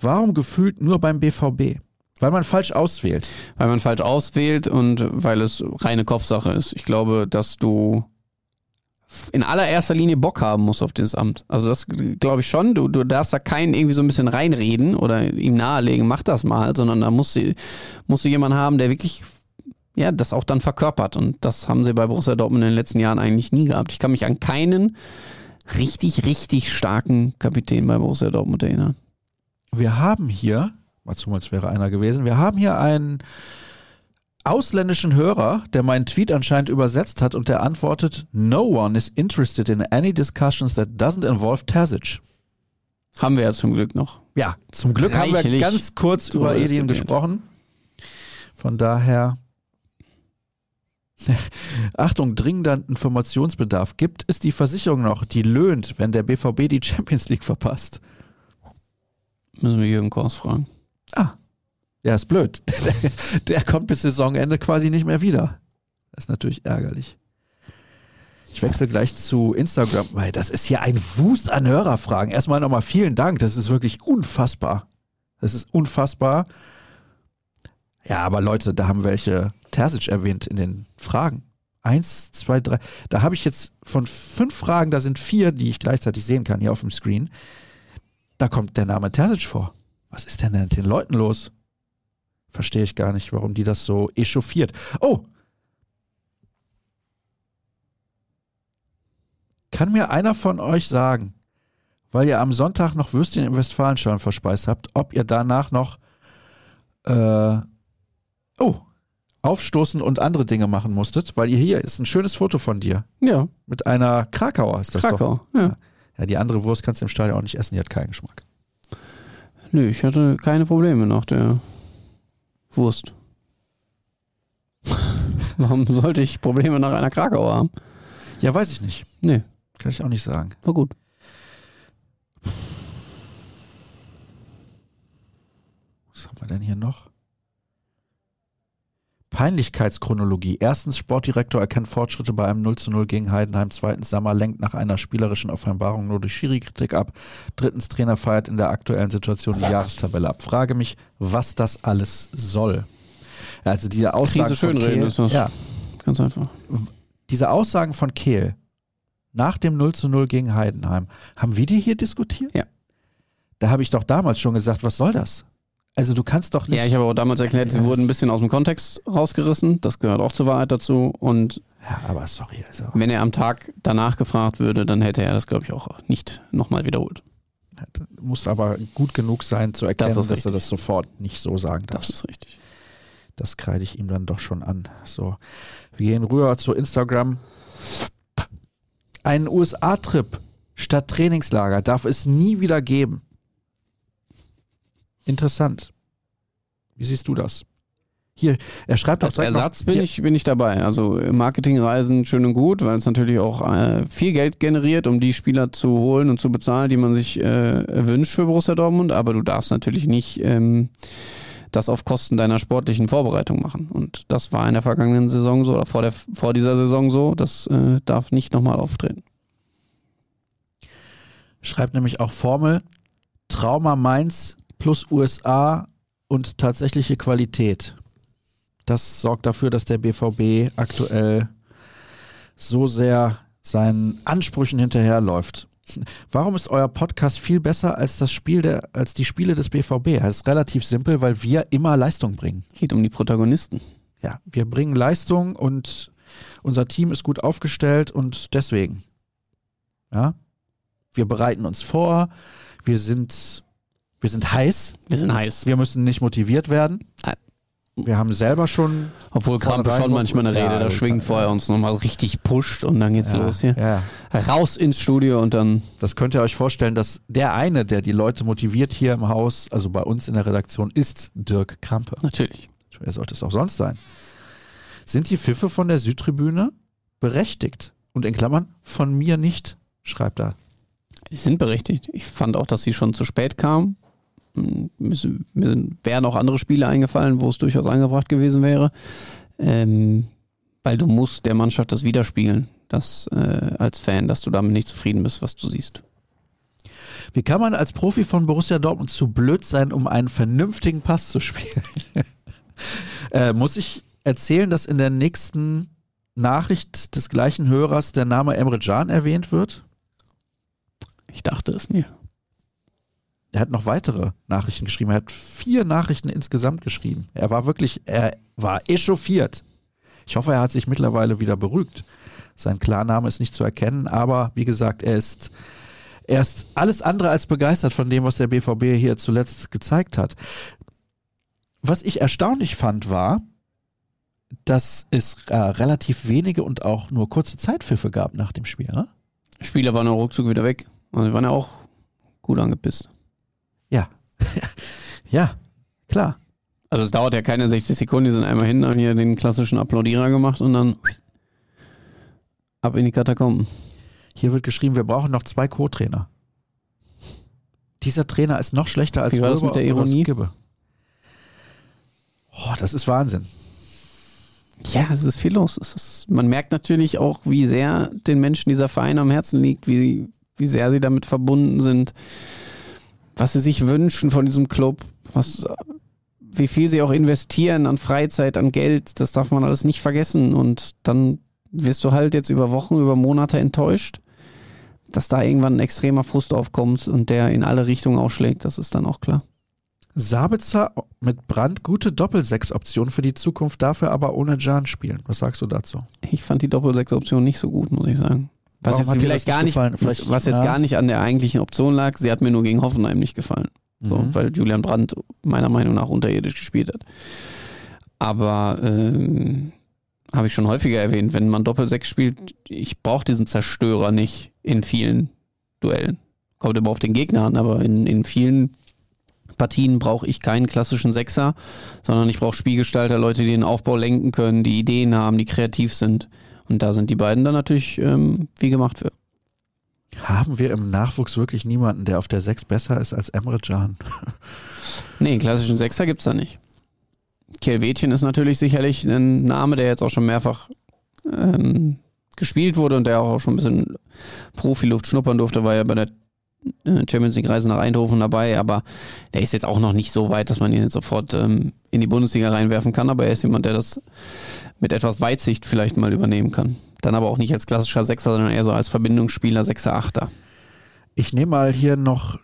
Warum gefühlt nur beim BVB? Weil man falsch auswählt. Weil man falsch auswählt und weil es reine Kopfsache ist. Ich glaube, dass du in allererster Linie Bock haben musst auf dieses Amt. Also das glaube ich schon. Du, du darfst da keinen irgendwie so ein bisschen reinreden oder ihm nahelegen, mach das mal, sondern da musst du, musst du jemanden haben, der wirklich ja, das auch dann verkörpert. Und das haben sie bei Borussia Dortmund in den letzten Jahren eigentlich nie gehabt. Ich kann mich an keinen richtig, richtig starken Kapitän bei Borussia Dortmund erinnern. Wir haben hier, mal zu, als wäre einer gewesen, wir haben hier einen ausländischen Hörer, der meinen Tweet anscheinend übersetzt hat und der antwortet, No one is interested in any discussions that doesn't involve Terzic. Haben wir ja zum Glück noch. Ja, zum Glück haben wir ganz kurz über Edin gesprochen. Von daher. Achtung, dringender Informationsbedarf. Gibt es die Versicherung noch, die löhnt, wenn der BVB die Champions League verpasst? Müssen wir Jürgen Kors fragen. Ah, ja, ist blöd. Der kommt bis Saisonende quasi nicht mehr wieder. Das ist natürlich ärgerlich. Ich wechsle gleich zu Instagram, weil das ist hier ein Wust an Hörerfragen. Erstmal nochmal vielen Dank, das ist wirklich unfassbar. Das ist unfassbar. Ja, aber Leute, da haben welche Terzic erwähnt in den Fragen. Eins, zwei, drei. Da habe ich jetzt von fünf Fragen, da sind vier, die ich gleichzeitig sehen kann hier auf dem Screen. Da kommt der Name Terzic vor. Was ist denn mit den Leuten los? Verstehe ich gar nicht, warum die das so echauffiert. Oh! Kann mir einer von euch sagen, weil ihr am Sonntag noch Würstchen im Westfalenstadion verspeist habt, ob ihr danach noch äh, oh, aufstoßen und andere Dinge machen musstet? Weil ihr hier ist ein schönes Foto von dir Ja, mit einer Krakauer ist das doch. Krakau. Ja. Ja, die andere Wurst kannst du im Stadion auch nicht essen, die hat keinen Geschmack. Nö, ich hatte keine Probleme nach der Wurst. Warum sollte ich Probleme nach einer Krakauer haben? Ja, weiß ich nicht. Nee, Kann ich auch nicht sagen. war gut. Was haben wir denn hier noch? Peinlichkeitschronologie. Erstens, Sportdirektor erkennt Fortschritte bei einem 0 zu 0 gegen Heidenheim. Zweitens, Sammer lenkt nach einer spielerischen Offenbarung nur durch Schiri-Kritik ab. Drittens, Trainer feiert in der aktuellen Situation die Jahrestabelle ab. Frage mich, was das alles soll. Also diese Aussagen Krise schönreden von Kehl, ist das. ja, Ganz einfach. diese Aussagen von Kehl nach dem 0 zu 0 gegen Heidenheim. Haben wir die hier diskutiert? Ja. Da habe ich doch damals schon gesagt, was soll das? Also du kannst doch nicht. Ja, ich habe auch damals erklärt, sie wurden ein bisschen aus dem Kontext rausgerissen. Das gehört auch zur Wahrheit dazu. Und Ja, aber sorry, also wenn er am Tag danach gefragt würde, dann hätte er das, glaube ich, auch nicht nochmal wiederholt. muss aber gut genug sein zu erkennen, Das dass er das sofort nicht so sagen darf. Das ist richtig. Das kreide ich ihm dann doch schon an. So, wir gehen rüber zu Instagram. Einen USA-Trip statt Trainingslager darf es nie wieder geben. Interessant. Wie siehst du das? Hier, er schreibt auch Als direkt noch- Ersatz bin Hier, ich, bin ich dabei. Also Marketingreisen schön und gut, weil es natürlich auch äh, viel Geld generiert, um die Spieler zu holen und zu bezahlen, die man sich äh, wünscht für Borussia Dortmund. Aber du darfst natürlich nicht ähm, das auf Kosten deiner sportlichen Vorbereitung machen. Und das war in der vergangenen Saison so oder vor, der, vor dieser Saison so. Das äh, darf nicht nochmal auftreten. schreibt nämlich auch Formel Trauma Mainz plus USA und tatsächliche Qualität. Das sorgt dafür, dass der BVB aktuell so sehr seinen Ansprüchen hinterherläuft. Warum ist euer Podcast viel besser als das Spiel der, als die Spiele des BVB? Das ist relativ simpel, weil wir immer Leistung bringen. Geht um die Protagonisten. Ja, wir bringen Leistung und unser Team ist gut aufgestellt und deswegen. Ja, wir bereiten uns vor, wir sind, wir sind heiß, Wir sind heiß. wir müssen nicht motiviert werden. Nein. Wir haben selber schon. Obwohl Krampe schon manchmal eine Rede Ja, da schwingt, vorher uns nochmal richtig pusht und dann geht's ja, los hier. Ja, Raus ins Studio und dann das könnt ihr euch vorstellen, dass der eine, der die Leute motiviert hier im Haus, also bei uns in der Redaktion, ist Dirk Krampe. natürlich. Wer sollte es auch sonst sein? Sind die Pfiffe von der Südtribüne berechtigt? Und in Klammern, von mir nicht, schreibt er. Die sind berechtigt. Ich fand auch, dass sie schon zu spät kamen. Mir wären auch andere Spiele eingefallen, wo es durchaus angebracht gewesen wäre. Ähm, weil du musst der Mannschaft das widerspiegeln, dass, äh, als Fan, dass du damit nicht zufrieden bist, was du siehst. Wie kann man als Profi von Borussia Dortmund zu blöd sein, um einen vernünftigen Pass zu spielen? äh, muss ich erzählen, dass in der nächsten Nachricht des gleichen Hörers der Name Emre Can erwähnt wird? Ich dachte es mir. Er hat noch weitere Nachrichten geschrieben. Er hat vier Nachrichten insgesamt geschrieben. Er war wirklich, er war echauffiert. Ich hoffe, er hat sich mittlerweile wieder beruhigt. Sein Klarname ist nicht zu erkennen, aber wie gesagt, er ist, er ist alles andere als begeistert von dem, was der BVB hier zuletzt gezeigt hat. Was ich erstaunlich fand, war, dass es äh, relativ wenige und auch nur kurze Zeitpfiffe gab nach dem Spiel. Ne? Spieler waren auch ruckzuck wieder weg. Und die waren ja auch gut angepisst. Ja. ja, klar. Also es dauert ja keine 60 Sekunden, die sind einmal hin, haben hier den klassischen Applaudierer gemacht und dann ab in die Katakomben. Hier wird geschrieben, wir brauchen noch zwei Co-Trainer. Dieser Trainer ist noch schlechter als Wie war das mit der Ironie? Skibbe. Oh, das ist Wahnsinn. Ja, es ist viel los. Es ist, man merkt natürlich auch, wie sehr den Menschen dieser Verein am Herzen liegt, wie, wie sehr sie damit verbunden sind, was sie sich wünschen von diesem Club, was, wie viel sie auch investieren an Freizeit, an Geld, das darf man alles nicht vergessen. Und dann wirst du halt jetzt über Wochen, über Monate enttäuscht, dass da irgendwann ein extremer Frust aufkommt und der in alle Richtungen ausschlägt, das ist dann auch klar. Sabitzer mit Brand, gute Doppelsechs-Option für die Zukunft, dafür aber ohne Jan spielen. Was sagst du dazu? Ich fand die Doppel-6-Option nicht so gut, muss ich sagen. Was Warum jetzt vielleicht gar nicht? Vielleicht- was jetzt ja. gar nicht an der eigentlichen Option lag, sie hat mir nur gegen Hoffenheim nicht gefallen. So, Mhm. weil Julian Brandt meiner Meinung nach unterirdisch gespielt hat. Aber ähm, habe ich schon häufiger erwähnt, wenn man Doppel-6 spielt, ich brauche diesen Zerstörer nicht in vielen Duellen. Kommt immer auf den Gegner an, aber in, in vielen Partien brauche ich keinen klassischen Sechser, sondern ich brauche Spielgestalter, Leute, die den Aufbau lenken können, die Ideen haben, die kreativ sind. Und da sind die beiden dann natürlich ähm, wie gemacht für. Haben wir im Nachwuchs wirklich niemanden, der auf der Sechs besser ist als Emre Can? Nee, einen klassischen Sechser gibt's da nicht. Kelvetchen ist natürlich sicherlich ein Name, der jetzt auch schon mehrfach ähm, gespielt wurde und der auch schon ein bisschen Profiluft schnuppern durfte, war ja bei der äh, Champions League Reise nach Eindhoven dabei, aber der ist jetzt auch noch nicht so weit, dass man ihn jetzt sofort ähm, in die Bundesliga reinwerfen kann, aber er ist jemand, der das mit etwas Weitsicht vielleicht mal übernehmen kann. Dann aber auch nicht als klassischer Sechser, sondern eher so als Verbindungsspieler Sechser, Achter. Ich nehme mal hier noch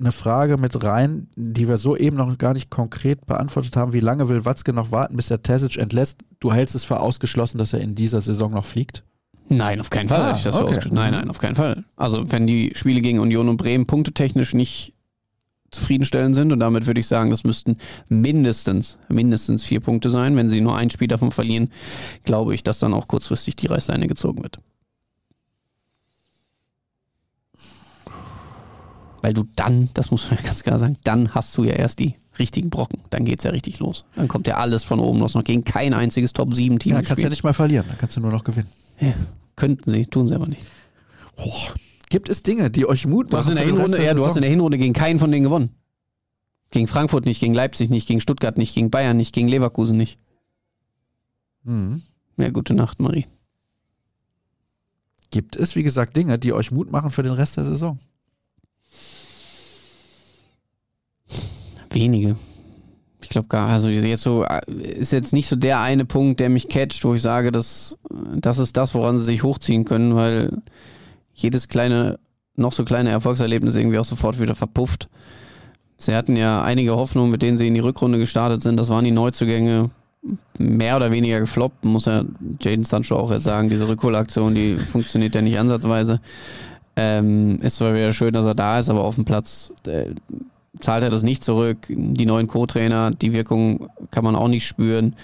eine Frage mit rein, die wir so eben noch gar nicht konkret beantwortet haben. Wie lange will Watzke noch warten, bis er Terzic entlässt? Du hältst es für ausgeschlossen, dass er in dieser Saison noch fliegt? Nein, auf keinen Fall. Ah, okay. nein, nein, auf keinen Fall. Also wenn die Spiele gegen Union und Bremen punktetechnisch nicht zufriedenstellend sind und damit würde ich sagen, das müssten mindestens, mindestens vier Punkte sein. Wenn sie nur ein Spiel davon verlieren, glaube ich, dass dann auch kurzfristig die Reißleine gezogen wird. Weil du dann, das muss man ja ganz klar sagen, dann hast du ja erst die richtigen Brocken. Dann geht's ja richtig los. Dann kommt ja alles von oben los. Noch gegen kein einziges Top-7-Team Ja, kannst ja gespielt. nicht mal verlieren, dann kannst du nur noch gewinnen. Ja, könnten sie, tun sie aber nicht. Boah. Gibt es Dinge, die euch Mut Du hast machen? in der für den Rest Hinrunde, ja, du hast in der Hinrunde gegen keinen von denen gewonnen. Gegen Frankfurt nicht, gegen Leipzig nicht, gegen Stuttgart nicht, gegen Bayern nicht, gegen Leverkusen nicht. Mhm. Ja, gute Nacht, Marie. Gibt es, wie gesagt, Dinge, die euch Mut machen für den Rest der Saison? Wenige. Ich glaube gar, also jetzt so, äh, ist jetzt nicht so der eine Punkt, der mich catcht, wo ich sage, das, das ist das, woran sie sich hochziehen können, weil jedes kleine, noch so kleine Erfolgserlebnis irgendwie auch sofort wieder verpufft. Sie hatten ja einige Hoffnungen, mit denen sie in die Rückrunde gestartet sind. Das waren die Neuzugänge mehr oder weniger gefloppt, muss ja Jaden Sancho auch jetzt sagen. Diese Rückholaktion, die funktioniert ja nicht ansatzweise. Ähm, ist zwar wieder schön, dass er da ist, aber auf dem Platz äh, zahlt er das nicht zurück. Die neuen Co-Trainer, die Wirkung kann man auch nicht spüren.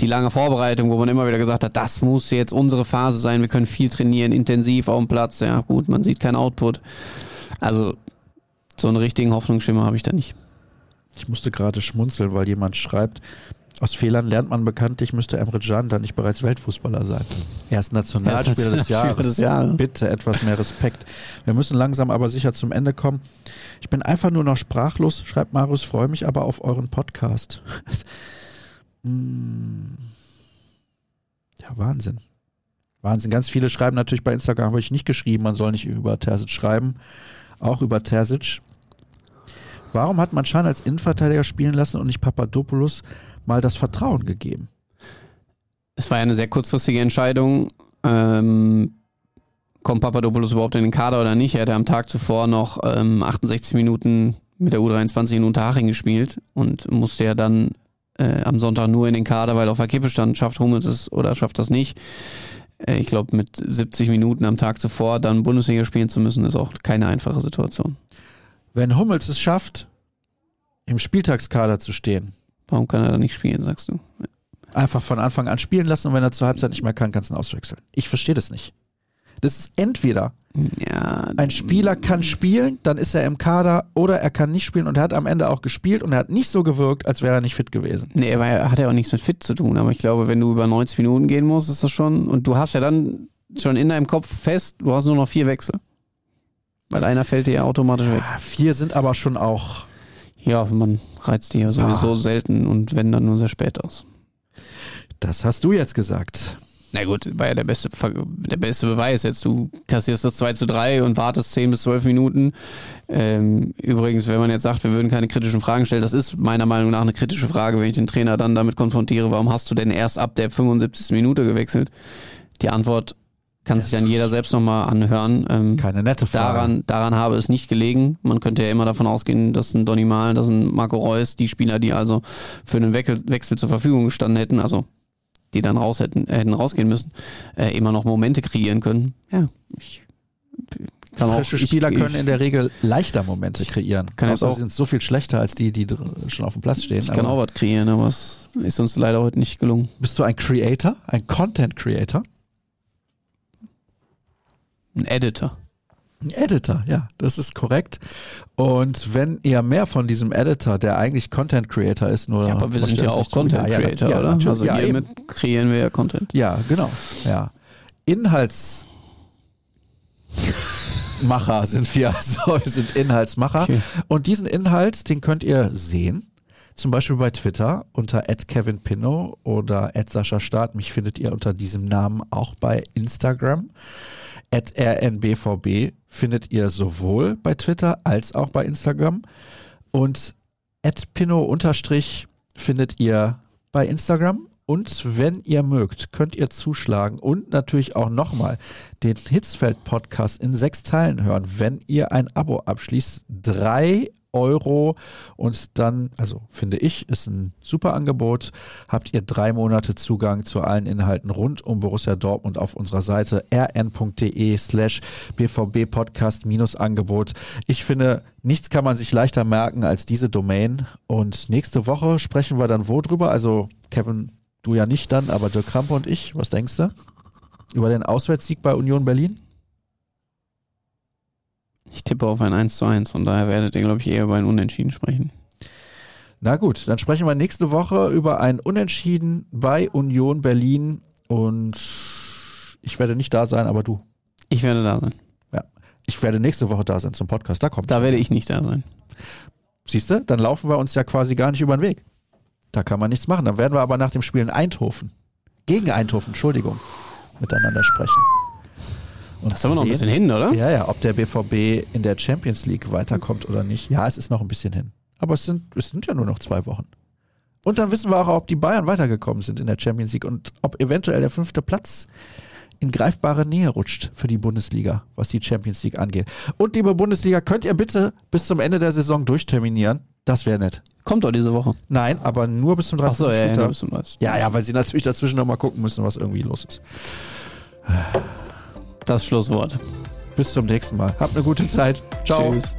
Die lange Vorbereitung, wo man immer wieder gesagt hat, das muss jetzt unsere Phase sein, wir können viel trainieren, intensiv auf dem Platz. Ja, gut, man sieht keinen Output. Also, so einen richtigen Hoffnungsschimmer habe ich da nicht. Ich musste gerade schmunzeln, weil jemand schreibt, aus Fehlern lernt man bekanntlich, müsste Emre Can dann nicht bereits Weltfußballer sein. Er ist Nationalspieler des des Jahres. Bitte etwas mehr Respekt. Wir müssen langsam aber sicher zum Ende kommen. Ich bin einfach nur noch sprachlos, schreibt Marius, freue mich aber auf euren Podcast. Hm. ja, Wahnsinn. Wahnsinn. Ganz viele schreiben natürlich bei Instagram, habe ich nicht geschrieben, man soll nicht über Terzic schreiben. Auch über Terzic. Warum hat man Schan als Innenverteidiger spielen lassen und nicht Papadopoulos mal das Vertrauen gegeben? Es war ja eine sehr kurzfristige Entscheidung. Ähm, kommt Papadopoulos überhaupt in den Kader oder nicht? Er hatte am Tag zuvor noch ähm, 68 Minuten mit der U23 in Unterhaching gespielt und musste ja dann äh, am Sonntag nur in den Kader, weil auf der Kippe stand, schafft Hummels es oder schafft das nicht. Äh, ich glaube, mit 70 Minuten am Tag zuvor dann Bundesliga spielen zu müssen, ist auch keine einfache Situation. Wenn Hummels es schafft, im Spieltagskader zu stehen, Warum kann er da nicht spielen, sagst du? einfach von Anfang an spielen lassen und wenn er zur Halbzeit nicht mehr kann, kannst du ihn auswechseln. Ich verstehe das nicht. Das ist entweder Ja, ein Spieler kann spielen, dann ist er im Kader oder er kann nicht spielen und er hat am Ende auch gespielt und er hat nicht so gewirkt, als wäre er nicht fit gewesen. Nee, er war, hat ja auch nichts mit fit zu tun, aber ich glaube, wenn du über 90 Minuten gehen musst, ist das schon. Und du hast ja dann schon in deinem Kopf fest, du hast nur noch vier Wechsel. Weil einer fällt dir ja automatisch weg. Ah, Vier sind aber schon auch. Ja, man reizt die ja sowieso selten und wenn dann nur sehr spät aus. Das hast du jetzt gesagt. Na gut, war ja der beste, der beste Beweis jetzt. Du kassierst das 2 zu 3 und wartest 10 bis 12 Minuten. Ähm, übrigens, wenn man jetzt sagt, wir würden keine kritischen Fragen stellen, das ist meiner Meinung nach eine kritische Frage, wenn ich den Trainer dann damit konfrontiere, warum hast du denn erst ab der 75. Minute gewechselt? Die Antwort kann sich dann jeder selbst nochmal anhören. Ähm, Keine nette Frage. Daran, daran habe es nicht gelegen. Man könnte ja immer davon ausgehen, dass ein Donny Malen, dass ein Marco Reus, die Spieler, die also für einen Wechsel, Wechsel zur Verfügung gestanden hätten, also die dann raus hätten, hätten rausgehen müssen, äh, immer noch Momente kreieren können. Ja, ich kann auch, Frische ich- Spieler ich, können in der Regel leichter Momente kreieren. kann Außer auch- sie sind so viel schlechter als die, die schon auf dem Platz stehen. Ich kann auch was kreieren, aber es ist uns leider heute nicht gelungen. bist du ein Creator, ein Content Creator? Ein Editor. Editor, ja, das ist korrekt. Und wenn ihr mehr von diesem Editor, der eigentlich Content Creator ist, nur. Ja, aber wir sind ja auch Content ja, ja, Creator, ja, oder? natürlich, Also ja, hiermit eben. kreieren wir ja Content. ja, genau. Ja. Inhaltsmacher sind wir, also wir sind Inhaltsmacher. Okay. Und diesen Inhalt, den könnt ihr sehen. Zum Beispiel bei Twitter unter @kevinpinno oder @sascha Mich findet ihr unter diesem Namen auch bei Instagram. @rnbvb findet ihr sowohl bei Twitter als auch bei Instagram. Und @pinno findet ihr bei Instagram Und wenn ihr mögt, könnt ihr zuschlagen und natürlich auch nochmal den Hitzfeld-Podcast in sechs Teilen hören, wenn ihr ein Abo abschließt. Drei Euro und dann, also finde ich, ist ein super Angebot. Habt ihr drei Monate Zugang zu allen Inhalten rund um Borussia Dortmund auf unserer Seite rn.de slash bvb Podcast minus Angebot. Ich finde, nichts kann man sich leichter merken als diese Domain und nächste Woche sprechen wir dann wo drüber? Also Kevin Du ja nicht dann, aber Dirk Krampe und ich, was denkst du? Über den Auswärtssieg bei Union Berlin? Ich tippe auf ein 1 zu 1, von daher werdet ihr, glaube ich, eher über ein Unentschieden sprechen. Na gut, dann sprechen wir nächste Woche über ein Unentschieden bei Union Berlin und ich werde nicht da sein, aber du. Ich werde da sein. Ja. Ich werde nächste Woche da sein zum Podcast. Da kommt. Da werde ich nicht da sein. Siehst du, dann laufen wir uns ja quasi gar nicht über den Weg. Da kann man nichts machen. Dann werden wir aber nach dem Spiel in Eindhoven, gegen Eindhoven, Entschuldigung, miteinander sprechen. Und das ist aber noch ein bisschen hin, oder? Ja, ja, ob der BVB in der Champions League weiterkommt oder nicht. Ja, es ist noch ein bisschen hin. Aber es sind, es sind ja nur noch zwei Wochen. Und dann wissen wir auch, ob die Bayern weitergekommen sind in der Champions League und ob eventuell der fünfte Platz in greifbare Nähe rutscht für die Bundesliga, was die Champions League angeht. Und liebe Bundesliga, könnt ihr bitte bis zum Ende der Saison durchterminieren? Das wäre nett. Kommt doch diese Woche. Nein, aber nur bis zum 30. Achso, ja, Spieltag. ja, bis zum 30. Ja, ja, weil sie natürlich dazwischen nochmal gucken müssen, was irgendwie los ist. Das Schlusswort. Bis zum nächsten Mal. Habt eine gute Zeit. Ciao. Tschüss.